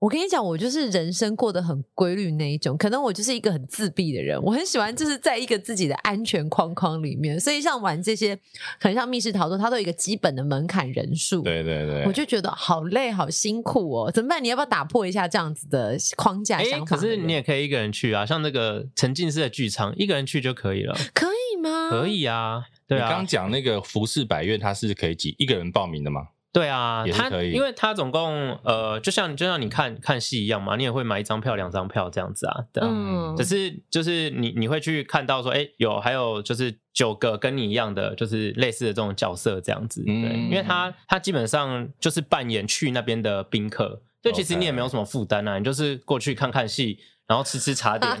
我跟你讲，我就是人生过得很规律那一种。可能我就是一个很自闭的人，我很喜欢就是在一个自己的安全框框里面。所以像玩这些，可能像密室逃脱，它都有一个基本的门槛人数。对对对，我就觉得好累，好辛苦哦。怎么办？你要不要打破一下这样子的框架想法？可是你也可以一个人去啊，像那个沉浸式的剧场，一个人去就可以了。可以吗？可以啊。对啊，你刚讲那个服饰百院，它是可以几一个人报名的吗？对啊，也可以，因为它总共呃，就像就像你看看戏一样嘛，你也会买一张票、两张票这样子啊。对啊，嗯，只是就是你你会去看到说，哎，有还有就是九个跟你一样的，就是类似的这种角色这样子。对，嗯，因为他他基本上就是扮演去那边的宾客，就其实你也没有什么负担啊，你就是过去看看戏。然后吃吃茶点，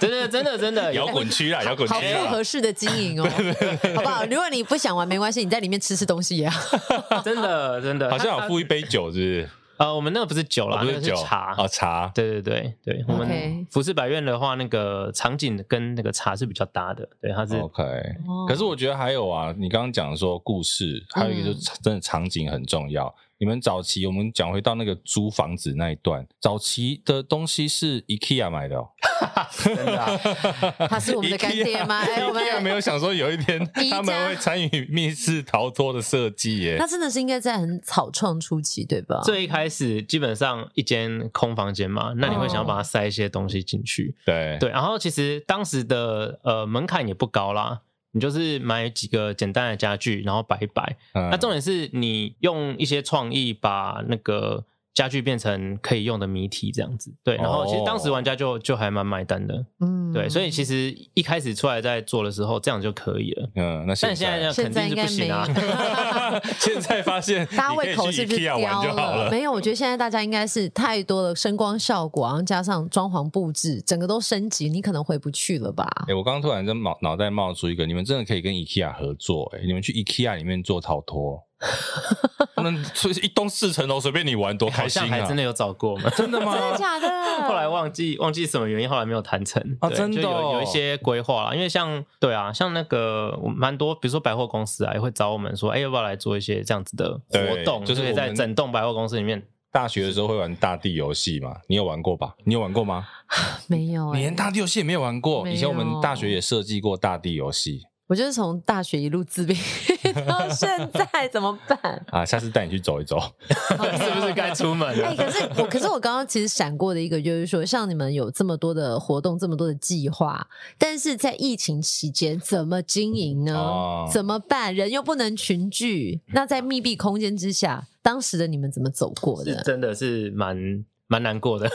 真的真的真的摇滚区啊，摇滚区，好复合式的经营哦，好不好？如果你不想玩没关系，你在里面吃吃东西也好，[laughs] 真的真的。好像有付一杯酒，是不是？呃，我们那个不是酒啦，不是酒茶啊，茶。对对对对，我们浮世百院的话，那个场景跟那个茶是比较搭的，对，它是 OK。可是我觉得还有啊，你刚刚讲说故事，还有一个就是真的场景很重要。你们早期，我们讲回到那个租房子那一段，早期的东西是 IKEA 买的哦，[laughs] 真的、啊，[laughs] 他是我们的干爹吗？哎，IKEA 没有想说有一天他们会参与密室逃脱的设计耶。那真的是应该在很草创初期，对吧？最一开始基本上一间空房间嘛，那你会想要把它塞一些东西进去，对对。然后其实当时的呃门槛也不高啦。你就是买几个简单的家具，然后摆一摆。嗯、那重点是你用一些创意把那个。家具变成可以用的谜题这样子，对，然后其实当时玩家就就还蛮买单的，嗯，对，所以其实一开始出来在做的时候，这样就可以了，嗯，那现在但现在肯定是不行啊，现在 [laughs] 发现 [laughs] 大家胃口是不是刁了？没有，我觉得现在大家应该是太多的声光效果，然后加上装潢布置，整个都升级，你可能回不去了吧？哎、欸，我刚刚突然在脑脑袋冒出一个，你们真的可以跟 IKEA 合作、欸，哎，你们去 IKEA 里面做逃脱。[laughs] 他们一栋四层楼随便你玩多开心啊！还真的有找过吗？真的吗？真的假的？[laughs] 后来忘记忘记什么原因，后来没有谈成啊！真的有有一些规划啦，因为像对啊，像那个蛮多，比如说百货公司啊，也会找我们说，哎，要不要来做一些这样子的活动？就是在整栋百货公司里面。大学的时候会玩大地游戏嘛？你有玩过吧？你有玩过吗？[laughs] 没有，你连大地游戏也没有玩过。以前我们大学也设计过大地游戏。我就是从大学一路自闭 [laughs] 到现在怎么办？[laughs] 啊，下次带你去走一走，[laughs] 是不是该出门了？哎、欸，可是我，可是我刚刚其实闪过的一个就是说，像你们有这么多的活动，这么多的计划，但是在疫情期间怎么经营呢？哦、怎么办？人又不能群聚，那在密闭空间之下，当时的你们怎么走过的？真的是蛮蛮难过的。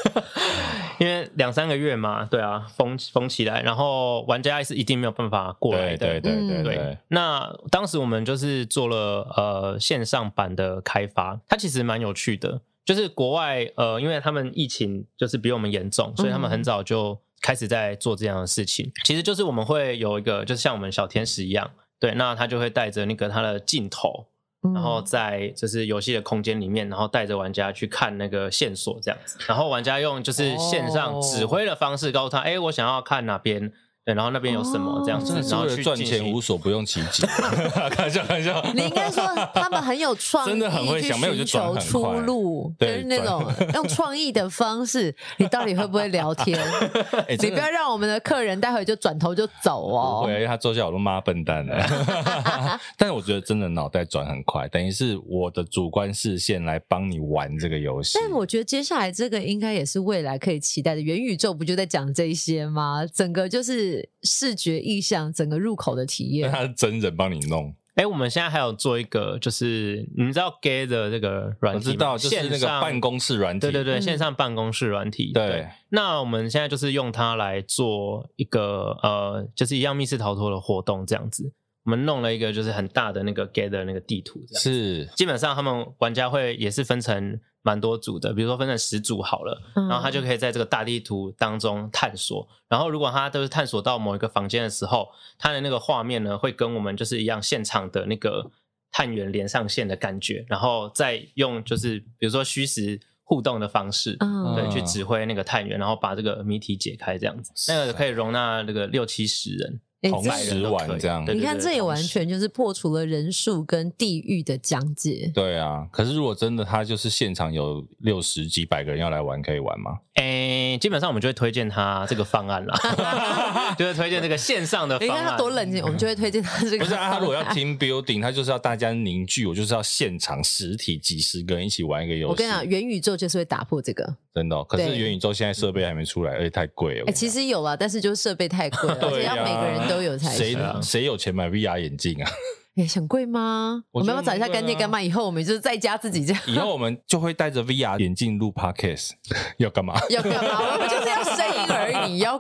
因为两三个月嘛，对啊，封封起来，然后玩家是一定没有办法过来的，对对对对。那当时我们就是做了呃线上版的开发，它其实蛮有趣的。就是国外呃，因为他们疫情就是比我们严重，所以他们很早就开始在做这样的事情。嗯、其实就是我们会有一个，就是像我们小天使一样，对，那他就会带着那个他的镜头。然后在就是游戏的空间里面，然后带着玩家去看那个线索这样子，然后玩家用就是线上指挥的方式告诉他，哎、oh.，我想要看哪边。对，然后那边有什么这样子，然后去赚钱无所不用其极。[laughs] 开玩笑，开玩笑。你应该说 [laughs] 他们很有创意，真的很会想，没有就求出路，就是那种 [laughs] 用创意的方式。你到底会不会聊天？你不要让我们的客人待会就转头就走哦。对，因为他坐下我都骂笨蛋了。但是我觉得真的脑袋转很快，等于是我的主观视线来帮你玩这个游戏。但我觉得接下来这个应该也是未来可以期待的元宇宙，不就在讲这些吗？整个就是。视觉意象整个入口的体验，他是真人帮你弄。哎、欸，我们现在还有做一个，就是你们知道 Gay 的这个软体，我知道，就是那个办公室软体，对对对，线上办公室软体、嗯对。对，那我们现在就是用它来做一个呃，就是一样密室逃脱的活动这样子。我们弄了一个就是很大的那个 Gay 的那个地图，这样子是基本上他们玩家会也是分成。蛮多组的，比如说分成十组好了，嗯，然后他就可以在这个大地图当中探索。然后如果他都是探索到某一个房间的时候，他的那个画面呢，会跟我们就是一样现场的那个探员连上线的感觉，然后再用就是比如说虚实互动的方式，嗯，对，去指挥那个探员，然后把这个谜题解开，这样子，那个可以容纳那个六七十人。同时玩这样，你看这也完全就是破除了人数跟地域的讲解。对啊，可是如果真的他就是现场有六十几百个人要来玩，可以玩吗？哎、欸，基本上我们就会推荐他这个方案啦，[laughs] 就是推荐这个线上的方案。你看他多冷静，我们就会推荐他这个。不是啊，他如果要 team building，他就是要大家凝聚，我就是要现场实体几十个人一起玩一个游戏。我跟你讲，元宇宙就是会打破这个。真的、哦，可是元宇宙现在设备还没出来，而且太贵了。哎、欸，其实有啊，但是就是设备太贵了，[laughs] 而且要每个人都有才行。谁谁有钱买 VR 眼镜啊？哎、欸，想贵吗？我，我们要不要找一下干爹干妈？以后我们就是在家自己这样。以后我们就会戴着 VR 眼镜录 Podcast，[laughs] 要干嘛？[laughs] 要干嘛？我们就是要声音而已，要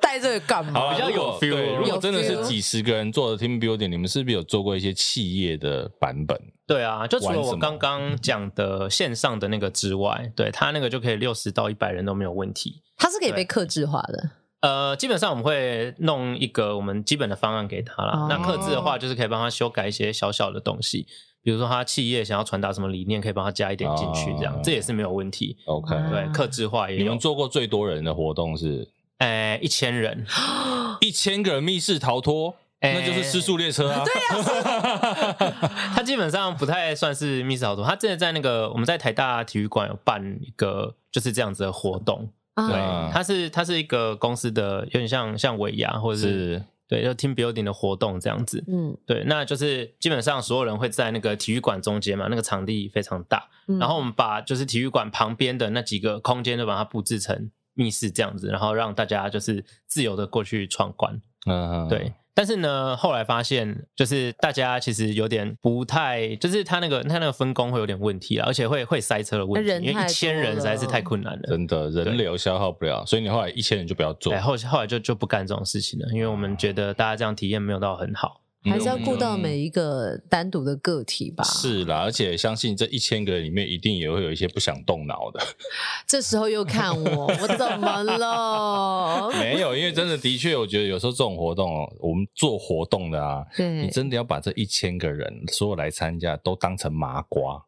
戴这个干嘛？比较有 feel。如果真的是几十个人做的 Team Building，你们是不是有做过一些企业的版本？对啊，就除了我刚刚讲的线上的那个之外，对，他那个就可以六十到一百人都没有问题。它是可以被克制化的。呃，基本上我们会弄一个我们基本的方案给他啦。哦、那克制的话，就是可以帮他修改一些小小的东西，比如说他企业想要传达什么理念，可以帮他加一点进去，这样、哦、这也是没有问题。OK，对，克制化也有。你们做过最多人的活动是？哎，一千人，[gasps] 一千个人密室逃脱。那就是失速列车啊！[laughs] 对啊，[laughs] 他基本上不太算是密室逃脱。他真的在那个我们在台大体育馆有办一个就是这样子的活动。对，它是它是一个公司的，有点像像尾牙或者是，是对，就 team building 的活动这样子。嗯，对，那就是基本上所有人会在那个体育馆中间嘛，那个场地非常大。嗯，然后我们把就是体育馆旁边的那几个空间都把它布置成密室这样子，然后让大家就是自由的过去闯关。嗯，对。但是呢，后来发现就是大家其实有点不太，就是他那个他那个分工会有点问题啊，而且会会塞车的问题，因为一千人实在是太困难了，真的人流消耗不了，所以你后来一千人就不要做，后后来就就不干这种事情了，因为我们觉得大家这样体验没有到很好。还是要顾到每一个单独的个体吧。是啦，而且相信这一千个人里面，一定也会有一些不想动脑的。[laughs] 这时候又看我，我怎么了？[laughs] 没有，因为真的的确，我觉得有时候这种活动哦，我们做活动的啊，你真的要把这一千个人所有来参加都当成麻瓜，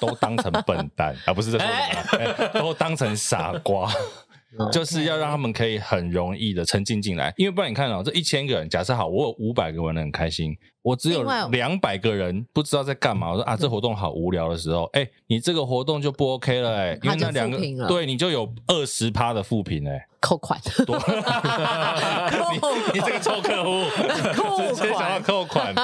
都当成笨蛋啊，不是这种、[laughs] 欸，都当成傻瓜。就是要让他们可以很容易的沉浸进来，因为不然你看哦，这一千个人，假设好，我有五百个人玩的很开心，我只有两百个人不知道在干嘛。我说啊，这活动好无聊的时候，哎，你这个活动就不 OK 了哎，因为那两个对你就有二十趴的负评哎，扣款，多。[laughs] [laughs] 你你这个臭客户，[laughs] 直接想要扣款。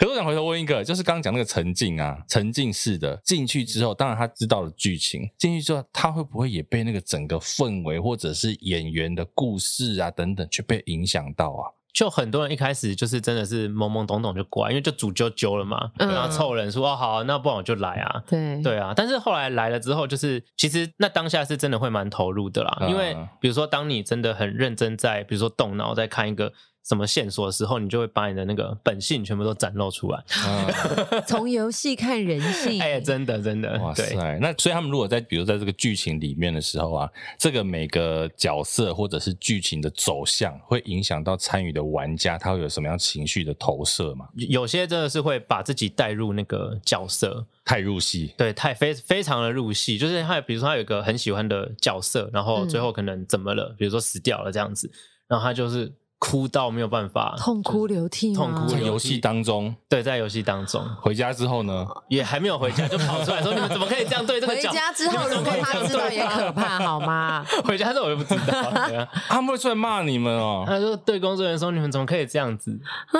可是我想回头问一个，就是刚刚讲那个沉浸啊，沉浸式的进去之后，当然他知道了剧情，进去之后他会不会也被那个整个氛围或者是演员的故事啊等等，去被影响到啊？就很多人一开始就是真的是懵懵懂懂就过来，因为就主揪揪了嘛，然后凑人说哦好啊，那不然我就来啊。对对啊，但是后来来了之后，就是其实那当下是真的会蛮投入的啦，因为比如说当你真的很认真在，比如说动脑在看一个。什么线索的时候，你就会把你的那个本性全部都展露出来。[laughs] 从游戏看人性，哎，真的真的，哇塞！那所以他们如果在比如在这个剧情里面的时候啊，这个每个角色或者是剧情的走向，会影响到参与的玩家，他会有什么样情绪的投射吗？有些真的是会把自己带入那个角色，太入戏，对，太非非常的入戏。就是他，比如说他有一个很喜欢的角色，然后最后可能怎么了，嗯、比如说死掉了这样子，然后他就是。哭到没有办法，痛哭流涕，痛哭流涕。在游戏当中，对，在游戏当中，回家之后呢，也还没有回家，就跑出来说：“你们怎么可以这样对这个角？[laughs] ”回家之后，如果他知道也可怕，[laughs] 好吗？回家之后我就不知道，[laughs] 他们会出来骂你们哦。他说：“对工作人员说，你们怎么可以这样子？”啊，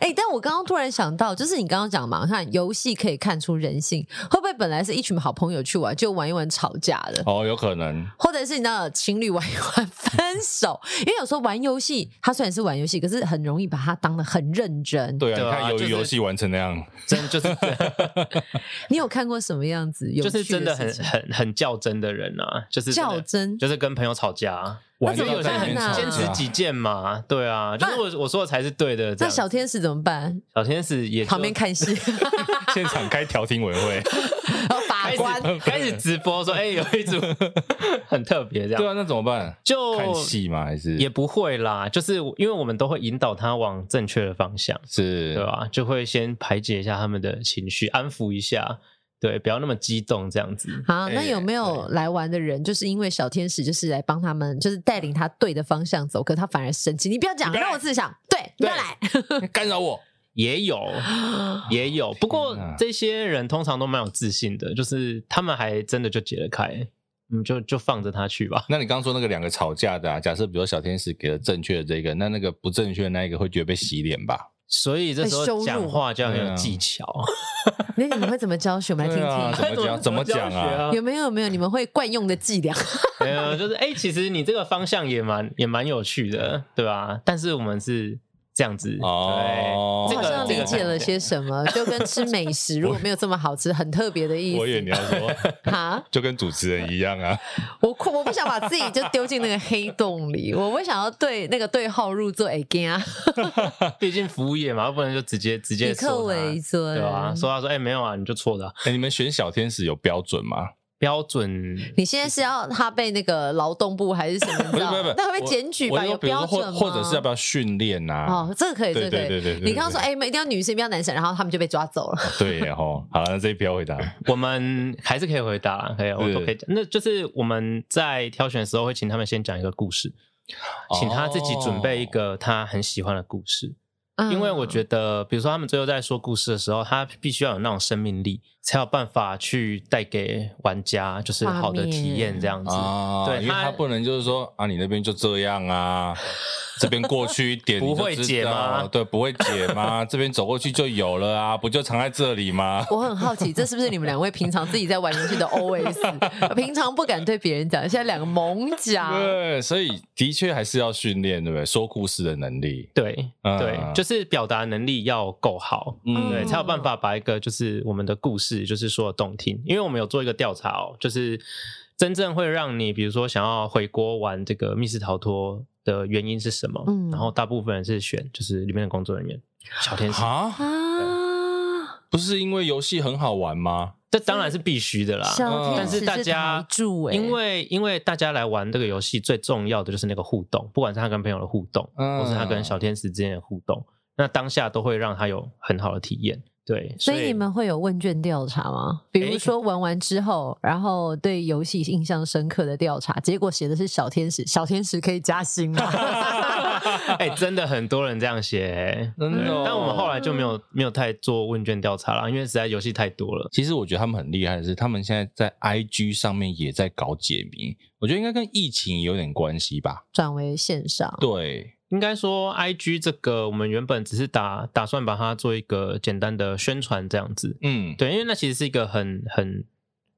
哎，但我刚刚突然想到，就是你刚刚讲嘛，看游戏可以看出人性，会不会本来是一群好朋友去玩，就玩一玩吵架了？哦，有可能。或者是你知道情侣玩一玩分手，因为有时候玩游戏，他虽然是玩游戏。可是很容易把他当的很认真。对啊，你看鱿鱼游戏玩成那样，真的就是。[laughs] 你有看过什么样子？就是真的很很很较真的人啊，就是较真，就是跟朋友吵架。那怎么有些人很坚持己见嘛？对啊，就是我我说的才是对的。那小天使怎么办？小天使也旁边看戏，[laughs] 现场开调停委会。[laughs] 法官开始直播说：“ [laughs] 哎，有一组很特别这样。”对啊，那怎么办？就看戏吗？还是也不会啦？就是因为我们都会引导他往正确的方向，是对吧？就会先排解一下他们的情绪，安抚一下，对，不要那么激动这样子。好，那有没有来玩的人，就是因为小天使就是来帮他们，就是带领他对的方向走，可他反而生气？你不要讲，让我自己想。对，你不要来 [laughs] 干扰我。也有，[laughs] 也有，不过这些人通常都蛮有自信的，就是他们还真的就解得开，嗯，就就放着他去吧。那你刚刚说那个两个吵架的啊，假设比如小天使给了正确的这个，那那个不正确的那一个会觉得被洗脸吧？所以这时候讲话就要很有技巧。[laughs] 那你们会怎么教学？我们来听听。怎么讲？怎么讲啊？有没有？有没有？你们会惯用的伎俩？没有，就是哎，其实你这个方向也蛮也蛮有趣的，对吧？但是我们是。这样子哦，我好像理解了些什么，[laughs] 就跟吃美食如果没有这么好吃，很特别的意思。我以为你要说 [laughs] 哈，就跟主持人一样啊。我我不想把自己就丢进那个黑洞里，[laughs] 我不想要对那个对号入座。哎，干啊！毕竟服务业嘛，不能就直接直接以客为尊，对吧？说他说哎，没有啊，你就错了。哎，你们选小天使有标准吗？标准？你现在是要他被那个劳动部还是什么？[laughs] 不是不是，那会被检举吧？有标准吗？或者是要不要训练呐？哦，这个可以，这个可以。对对对，你刚刚说哎，一定要女生，一定要男生，然后他们就被抓走了。[laughs] 对齁，好了，那这一票回答，[laughs] 我们还是可以回答，可以，我都可以讲。那就是我们在挑选的时候会请他们先讲一个故事，请他自己准备一个他很喜欢的故事。因为我觉得，比如说他们最后在说故事的时候，他必须要有那种生命力，才有办法去带给玩家就是好的体验这样子。啊、对，因为他不能就是说啊，你那边就这样啊。[laughs] 这边过去一点不会解吗？对，不会解吗？[laughs] 这边走过去就有了啊，不就藏在这里吗？我很好奇，这是不是你们两位平常自己在玩游戏的 [laughs] OS？平常不敢对别人讲，现在两个猛讲。对，所以的确还是要训练，对不对？说故事的能力，对，嗯、对，就是表达能力要够好，嗯，对，才有办法把一个就是我们的故事就是说的动听。因为我们有做一个调查哦，就是真正会让你，比如说想要回国玩这个密室逃脱。的原因是什么？嗯，然后大部分人是选就是里面的工作人员小天使啊，不是因为游戏很好玩吗？这当然是必须的啦。但是大家因为因为大家来玩这个游戏，最重要的就是那个互动，不管是他跟朋友的互动，或是他跟小天使之间的互动，那当下都会让他有很好的体验。对，所以，所以你们会有问卷调查吗？比如说玩完之后，欸、然后对游戏印象深刻的调查，结果写的是小天使，小天使可以加薪吗？[laughs] 哎、欸，真的很多人这样写，真的。但我们后来就没有没有太做问卷调查了，因为实在游戏太多了。其实我觉得他们很厉害的是，他们现在在 IG 上面也在搞解谜，我觉得应该跟疫情有点关系吧，转为线上。对。应该说，IG 这个我们原本只是打打算把它做一个简单的宣传这样子。嗯，对，因为那其实是一个很很。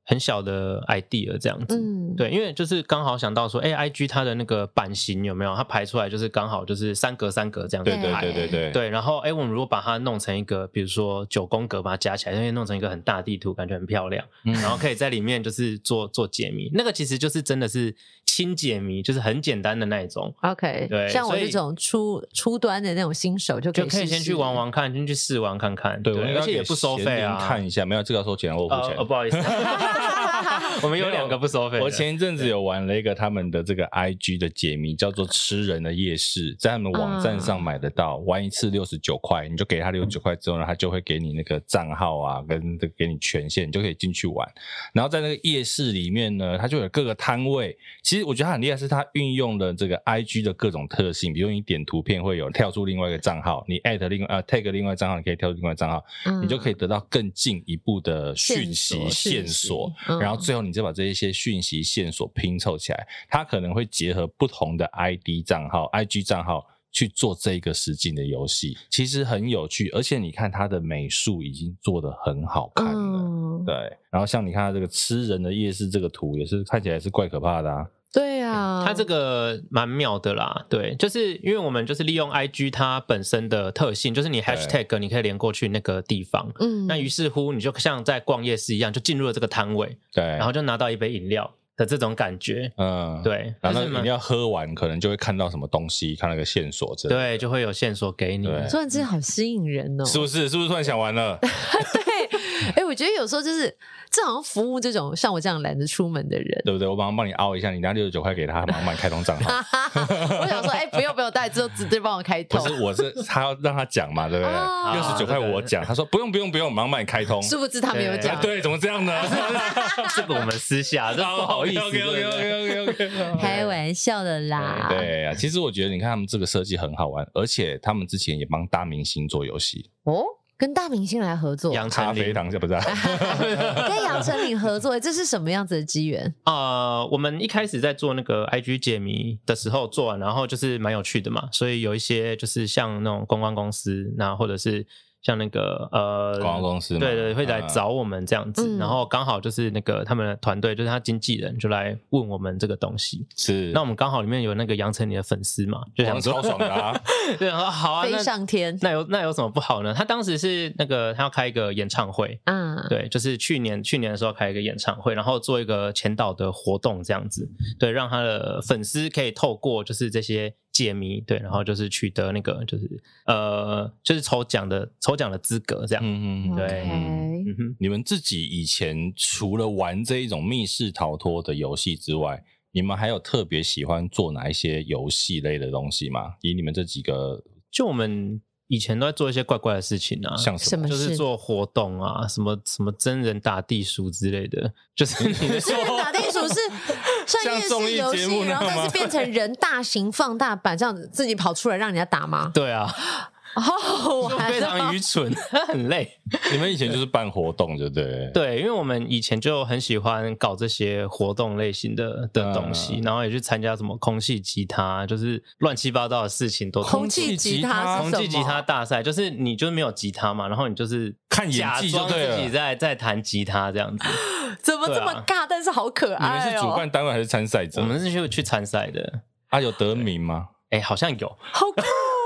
很小的 idea 这样子，嗯，对，因为就是刚好想到说，哎，IG 它的那个版型有没有？它排出来就是刚好就是三格三格这样子排，对对对对对。对，然后哎，我们如果把它弄成一个，比如说九宫格，把它加起来，就可以弄成一个很大地图，感觉很漂亮。嗯，然后可以在里面就是做做解谜，那个其实就是真的是轻解谜，就是很简单的那一种。OK，对，像我这种初初端的那种新手就可以就可以先去玩玩看，先去试玩看看。对，而且也不收费啊。看一下，没有这个要收钱，我付钱。哦，不好意思。[laughs] [laughs] [laughs] 我们有两个不收费。我前一阵子有玩了一个他们的这个 IG 的解谜，叫做“吃人的夜市”，在他们网站上买得到，玩一次六十九块，你就给他六十九块之后呢，他就会给你那个账号啊，跟这给你权限，你就可以进去玩。然后在那个夜市里面呢，它就有各个摊位。其实我觉得它很厉害，是它运用了这个 IG 的各种特性，比如你点图片会有跳出另外一个账号，你 at 另外呃 tag 另外账号，你可以跳出另外账号，你就可以得到更进一步的讯息线索，然后最后。你就把这一些讯息线索拼凑起来，它可能会结合不同的 ID 账号、IG 账号去做这个实景的游戏，其实很有趣。而且你看它的美术已经做得很好看了，嗯、对。然后像你看它这个吃人的夜市这个图，也是看起来是怪可怕的啊。对啊，它这个蛮妙的啦。对，就是因为我们就是利用 IG 它本身的特性，就是你 Hashtag 你可以连过去那个地方，嗯，那于是乎你就像在逛夜市一样，就进入了这个摊位，对，然后就拿到一杯饮料的这种感觉，嗯，对，然后饮料喝完，可能就会看到什么东西，看那个线索，对，就会有线索给你。突然之间好吸引人哦，是不是？是不是突然想玩了？[laughs] [laughs] 对，[laughs] 哎，我觉得有时候就是。这好像服务这种像我这样懒得出门的人，对不对？我马上帮你凹一下，你拿六十九块给他，马上帮你开通账号。[laughs] 我想说，哎，不用不用，大家之后直接帮我开通。不是，我是他要让他讲嘛，对不对？六十九块我讲，他说不用不用不用，马上帮你开通。殊不知他没有讲，对，怎么这样呢？[laughs] 这个我们私下，这不好意思，OK OK OK OK，开玩笑的啦。对啊，其实我觉得你看他们这个设计很好玩，而且他们之前也帮大明星做游戏哦。跟大明星来合作，杨丞琳是不是？[laughs] 跟杨丞琳合作，这是什么样子的机缘？[laughs] 呃，我们一开始在做那个 IG 解谜的时候做完，然后就是蛮有趣的嘛，所以有一些就是像那种公关公司，那或者是。像那个呃，广告公司对对，会来找我们这样子，嗯、然后刚好就是那个他们的团队，就是他经纪人就来问我们这个东西。是，那我们刚好里面有那个杨丞琳的粉丝嘛，就想说超爽的啊，[laughs] 对，说好啊，飞上天，那有那有什么不好呢？他当时是那个他要开一个演唱会，嗯，对，就是去年去年的时候开一个演唱会，然后做一个签到的活动这样子，对，让他的粉丝可以透过就是这些。解谜对，然后就是取得那个就是呃，就是抽奖的抽奖的资格这样。嗯嗯，对。嗯哼，你们自己以前除了玩这一种密室逃脱的游戏之外，你们还有特别喜欢做哪一些游戏类的东西吗？以你们这几个，就我们。以前都在做一些怪怪的事情啊，像什么？就是做活动啊，什么什么真人打地鼠之类的。就是 [laughs] 你的真人打地鼠是像综艺节目，然后但是变成人大型放大版这样子，自己跑出来让人家打吗？对啊。[laughs] 哦，[laughs] 非常愚蠢，[laughs] 很累。你们以前就是办活动，对不对？对，因为我们以前就很喜欢搞这些活动类型的的东西，然后也去参加什么空气吉他，就是乱七八糟的事情都。空气吉他，空气吉他大赛，就是你就是没有吉他嘛，然后你就是看演技，就对了，自己在在弹吉他这样子。怎么这么尬？但是好可爱。你们是主办单位还是参赛者？我们是去去参赛的。啊，有得名吗？哎，好像有。好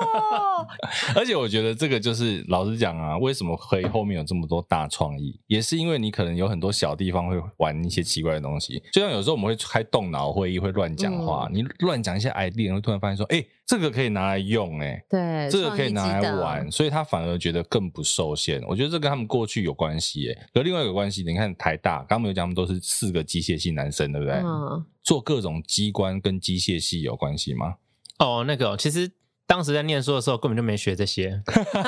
酷。[laughs] 而且我觉得这个就是老实讲啊，为什么可以后面有这么多大创意，也是因为你可能有很多小地方会玩一些奇怪的东西。就像有时候我们会开动脑会议，会乱讲话，嗯、你乱讲一些 idea，会突然发现说，哎、欸，这个可以拿来用、欸，哎，对，这个可以拿来玩，所以他反而觉得更不受限。我觉得这跟他们过去有关系，哎，和另外一个关系，你看台大，刚刚没有讲，他们都是四个机械系男生，对不对？嗯，做各种机关跟机械系有关系吗？哦，那个其实。当时在念书的时候，根本就没学这些，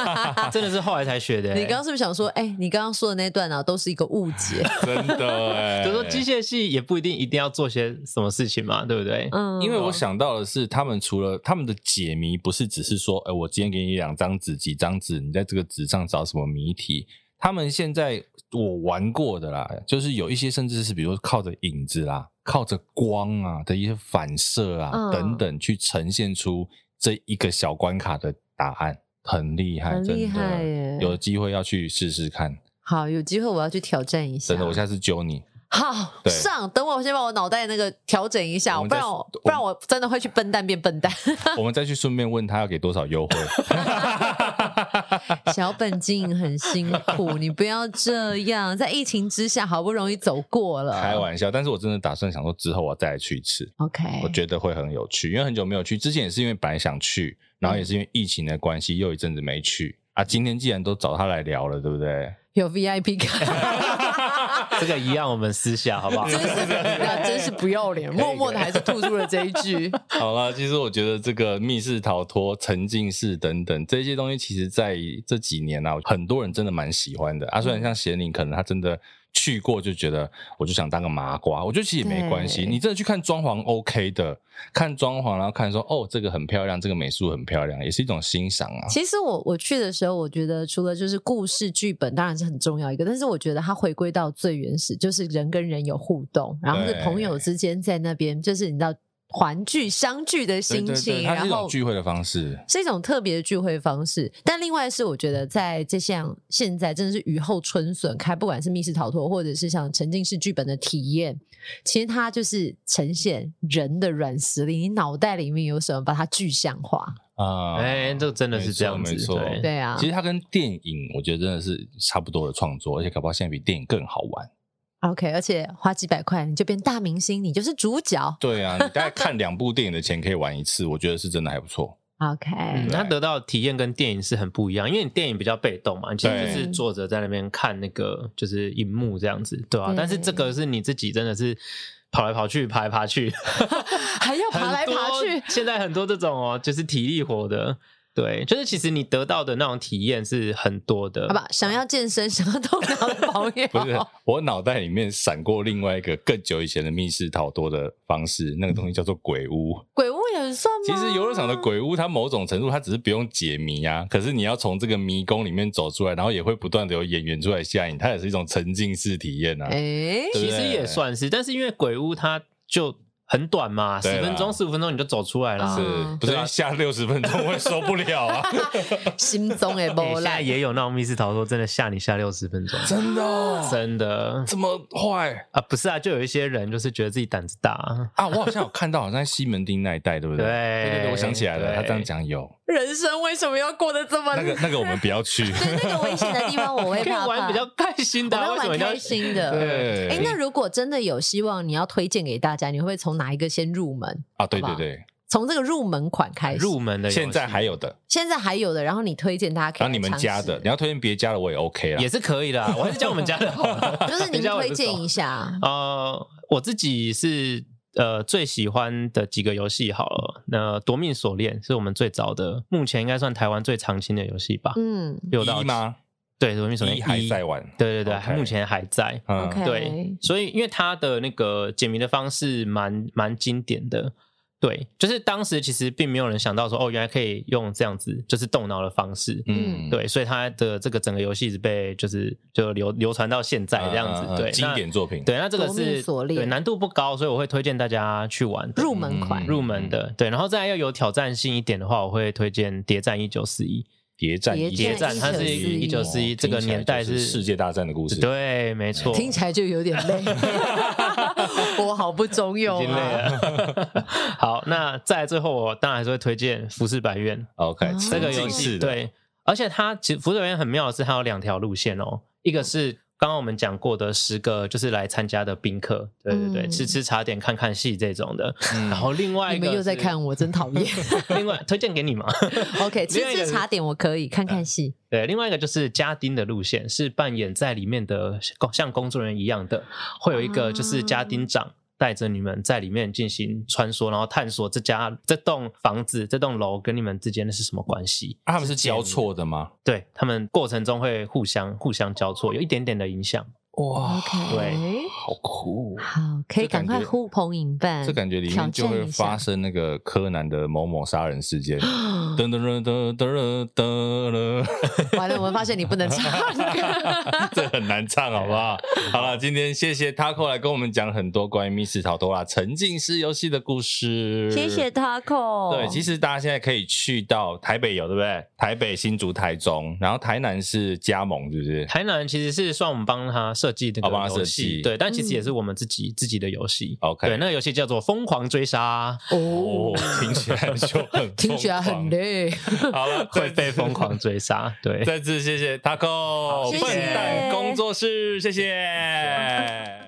[laughs] 真的是后来才学的、欸。你刚刚是不是想说，哎、欸，你刚刚说的那段啊，都是一个误解？真的、欸，[laughs] 就说机械系也不一定一定要做些什么事情嘛，对不对？嗯，因为我想到的是，他们除了他们的解谜，不是只是说，哎、欸，我今天给你两张纸，几张纸，你在这个纸上找什么谜题？他们现在我玩过的啦，就是有一些甚至是，比如说靠着影子啦，靠着光啊的一些反射啊、嗯、等等，去呈现出。这一个小关卡的答案，很厉害，很厉害耶！有机会要去试试看。好，有机会我要去挑战一下。真的，我下次揪你。好，上。等我，我先把我脑袋那个调整一下，不然我不然我真的会去笨蛋变笨蛋。[laughs] 我们再去顺便问他要给多少优惠。[laughs] [laughs] 小本经营很辛苦，你不要这样。在疫情之下，好不容易走过了。开玩笑，但是我真的打算想说之后我再来去一次。OK，我觉得会很有趣，因为很久没有去。之前也是因为本来想去，然后也是因为疫情的关系，又一阵子没去啊。今天既然都找他来聊了，对不对？有 VIP 卡。[laughs] 这个一样，我们私下好不好？真是，真是不要脸，默默的还是吐出了这一句。[laughs] 好了，其实我觉得这个密室逃脱、沉浸式等等这些东西，其实在这几年啊，很多人真的蛮喜欢的啊。虽然像咸宁，可能他真的。去过就觉得，我就想当个麻瓜。我觉得其实也没关系，你真的去看装潢 OK 的，看装潢，然后看说哦，这个很漂亮，这个美术很漂亮，也是一种欣赏啊。其实我我去的时候，我觉得除了就是故事剧本当然是很重要一个，但是我觉得它回归到最原始，就是人跟人有互动，然后是朋友之间在那边，就是你知道。团聚相聚的心情，它是一种聚会的方式，是一种特别的聚会方式。但另外是，我觉得在这项现在真的是雨后春笋开，不管是密室逃脱，或者是像沉浸式剧本的体验，其实它就是呈现人的软实力。你脑袋里面有什么，把它具象化啊？哎、嗯，这个真的是这样子，没错，对，对啊。其实它跟电影，我觉得真的是差不多的创作，而且搞不好现在比电影更好玩。OK，而且花几百块你就变大明星，你就是主角。对啊，你大概看两部电影的钱可以玩一次，我觉得是真的还不错。OK，那、嗯、得到的体验跟电影是很不一样，因为你电影比较被动嘛，其实就是坐着在那边看那个就是荧幕这样子，对啊。但是这个是你自己真的是跑来跑去、爬来爬去，[laughs] 还要爬来爬去。现在很多这种哦，就是体力活的。对，就是其实你得到的那种体验是很多的。好吧，想要健身，想要动脑的保养。不是，我脑袋里面闪过另外一个更久以前的密室逃脱的方式，那个东西叫做鬼屋。[laughs] 鬼屋也很算吗？其实游乐场的鬼屋，它某种程度它只是不用解谜啊，可是你要从这个迷宫里面走出来，然后也会不断的有演员出来吓你，它也是一种沉浸式体验啊。哎，其实也算是，但是因为鬼屋它就。很短嘛，十分钟、十五分钟你就走出来了，是不是下六十分钟会受不了啊？[laughs] 心中的波澜。现在也有那种密室逃脱，真的吓你下六十分钟，真的、哦，真的这么坏啊？不是啊，就有一些人就是觉得自己胆子大啊。我好像有看到，好像在西门町那一带，对不对？对对对对，我想起来了，他这样讲有。人生为什么要过得这么？那个那个我们不要去。[laughs] 对，那个危险的地方我会怕，怕。玩比较开心的，玩开心的。对。哎，那如果真的有希望，你要推荐给大家，你会不会从哪一个先入门？啊，对对对。从这个入门款开始。入门的，现在还有的。现在还有的，然后你推荐大家可以。然后你们家的，你要推荐别家的，我也 OK 啊，也是可以的。[laughs] 我还是叫我们家的好了。[laughs] 就是你们推荐一下。呃，我自己是。呃，最喜欢的几个游戏好了，那《夺命锁链》是我们最早的，目前应该算台湾最常青的游戏吧？嗯，有一吗？对，《夺命锁链》一还在玩，对对对，okay. 目前还在。Okay. 对，所以因为它的那个解谜的方式蛮蛮经典的。对，就是当时其实并没有人想到说，哦，原来可以用这样子，就是动脑的方式。嗯，对，所以它的这个整个游戏一直被就是就流流传到现在这样子。对，经典作品。对，那这个是对难度不高，所以我会推荐大家去玩入门款，入门的。对，然后再要有挑战性一点的话，我会推荐《谍战一九四一》。谍战谍战，它是一九四一，这个年代是世界大战的故事。对，没错。听起来就有点累，[laughs] 我好不中用啊。已经累了。[laughs] 好，那在最后，我当然还是会推荐《浮世百院》。OK，这个游戏对，而且它其实《浮世百院》很妙的是，它有两条路线哦，一个是。刚刚我们讲过的十个就是来参加的宾客，对对对，嗯、吃吃茶点、看看戏这种的。嗯、然后另外一个，你们又在看我，真讨厌。[laughs] 另外推荐给你嘛？OK，吃吃茶点我可以看看戏。对，另外一个就是家丁的路线，是扮演在里面的像工作人员一样的，会有一个就是家丁长。带着你们在里面进行穿梭，然后探索这家这栋房子、这栋楼跟你们之间的是什么关系？啊，他们是交错的吗？对，他们过程中会互相互相交错，有一点点的影响。哇，OK，对，好酷，好，可以赶快呼朋引伴，这感觉里面就会发生那个柯南的某某杀人事件。[gasps] 噔噔噔噔噔噔，[laughs] 完了，我们发现你不能唱，[laughs] 这很难唱，好不好？[laughs] 好了，今天谢谢 Taco 来跟我们讲很多关于密室逃脱啦、沉浸式游戏的故事。谢谢 Taco。对，其实大家现在可以去到台北有，对不对？台北、新竹、台中，然后台南是加盟，是不是？台南其实是算我们帮他设。设计的帮他设计，对，但其实也是我们自己、嗯、自己的游戏。OK，对，那个游戏叫做《疯狂追杀》哦，听起来就很 [laughs] 听起来很累。[laughs] 好了，会被疯狂追杀。[laughs] 对，再次谢谢 Taco 笨蛋工作室，谢谢。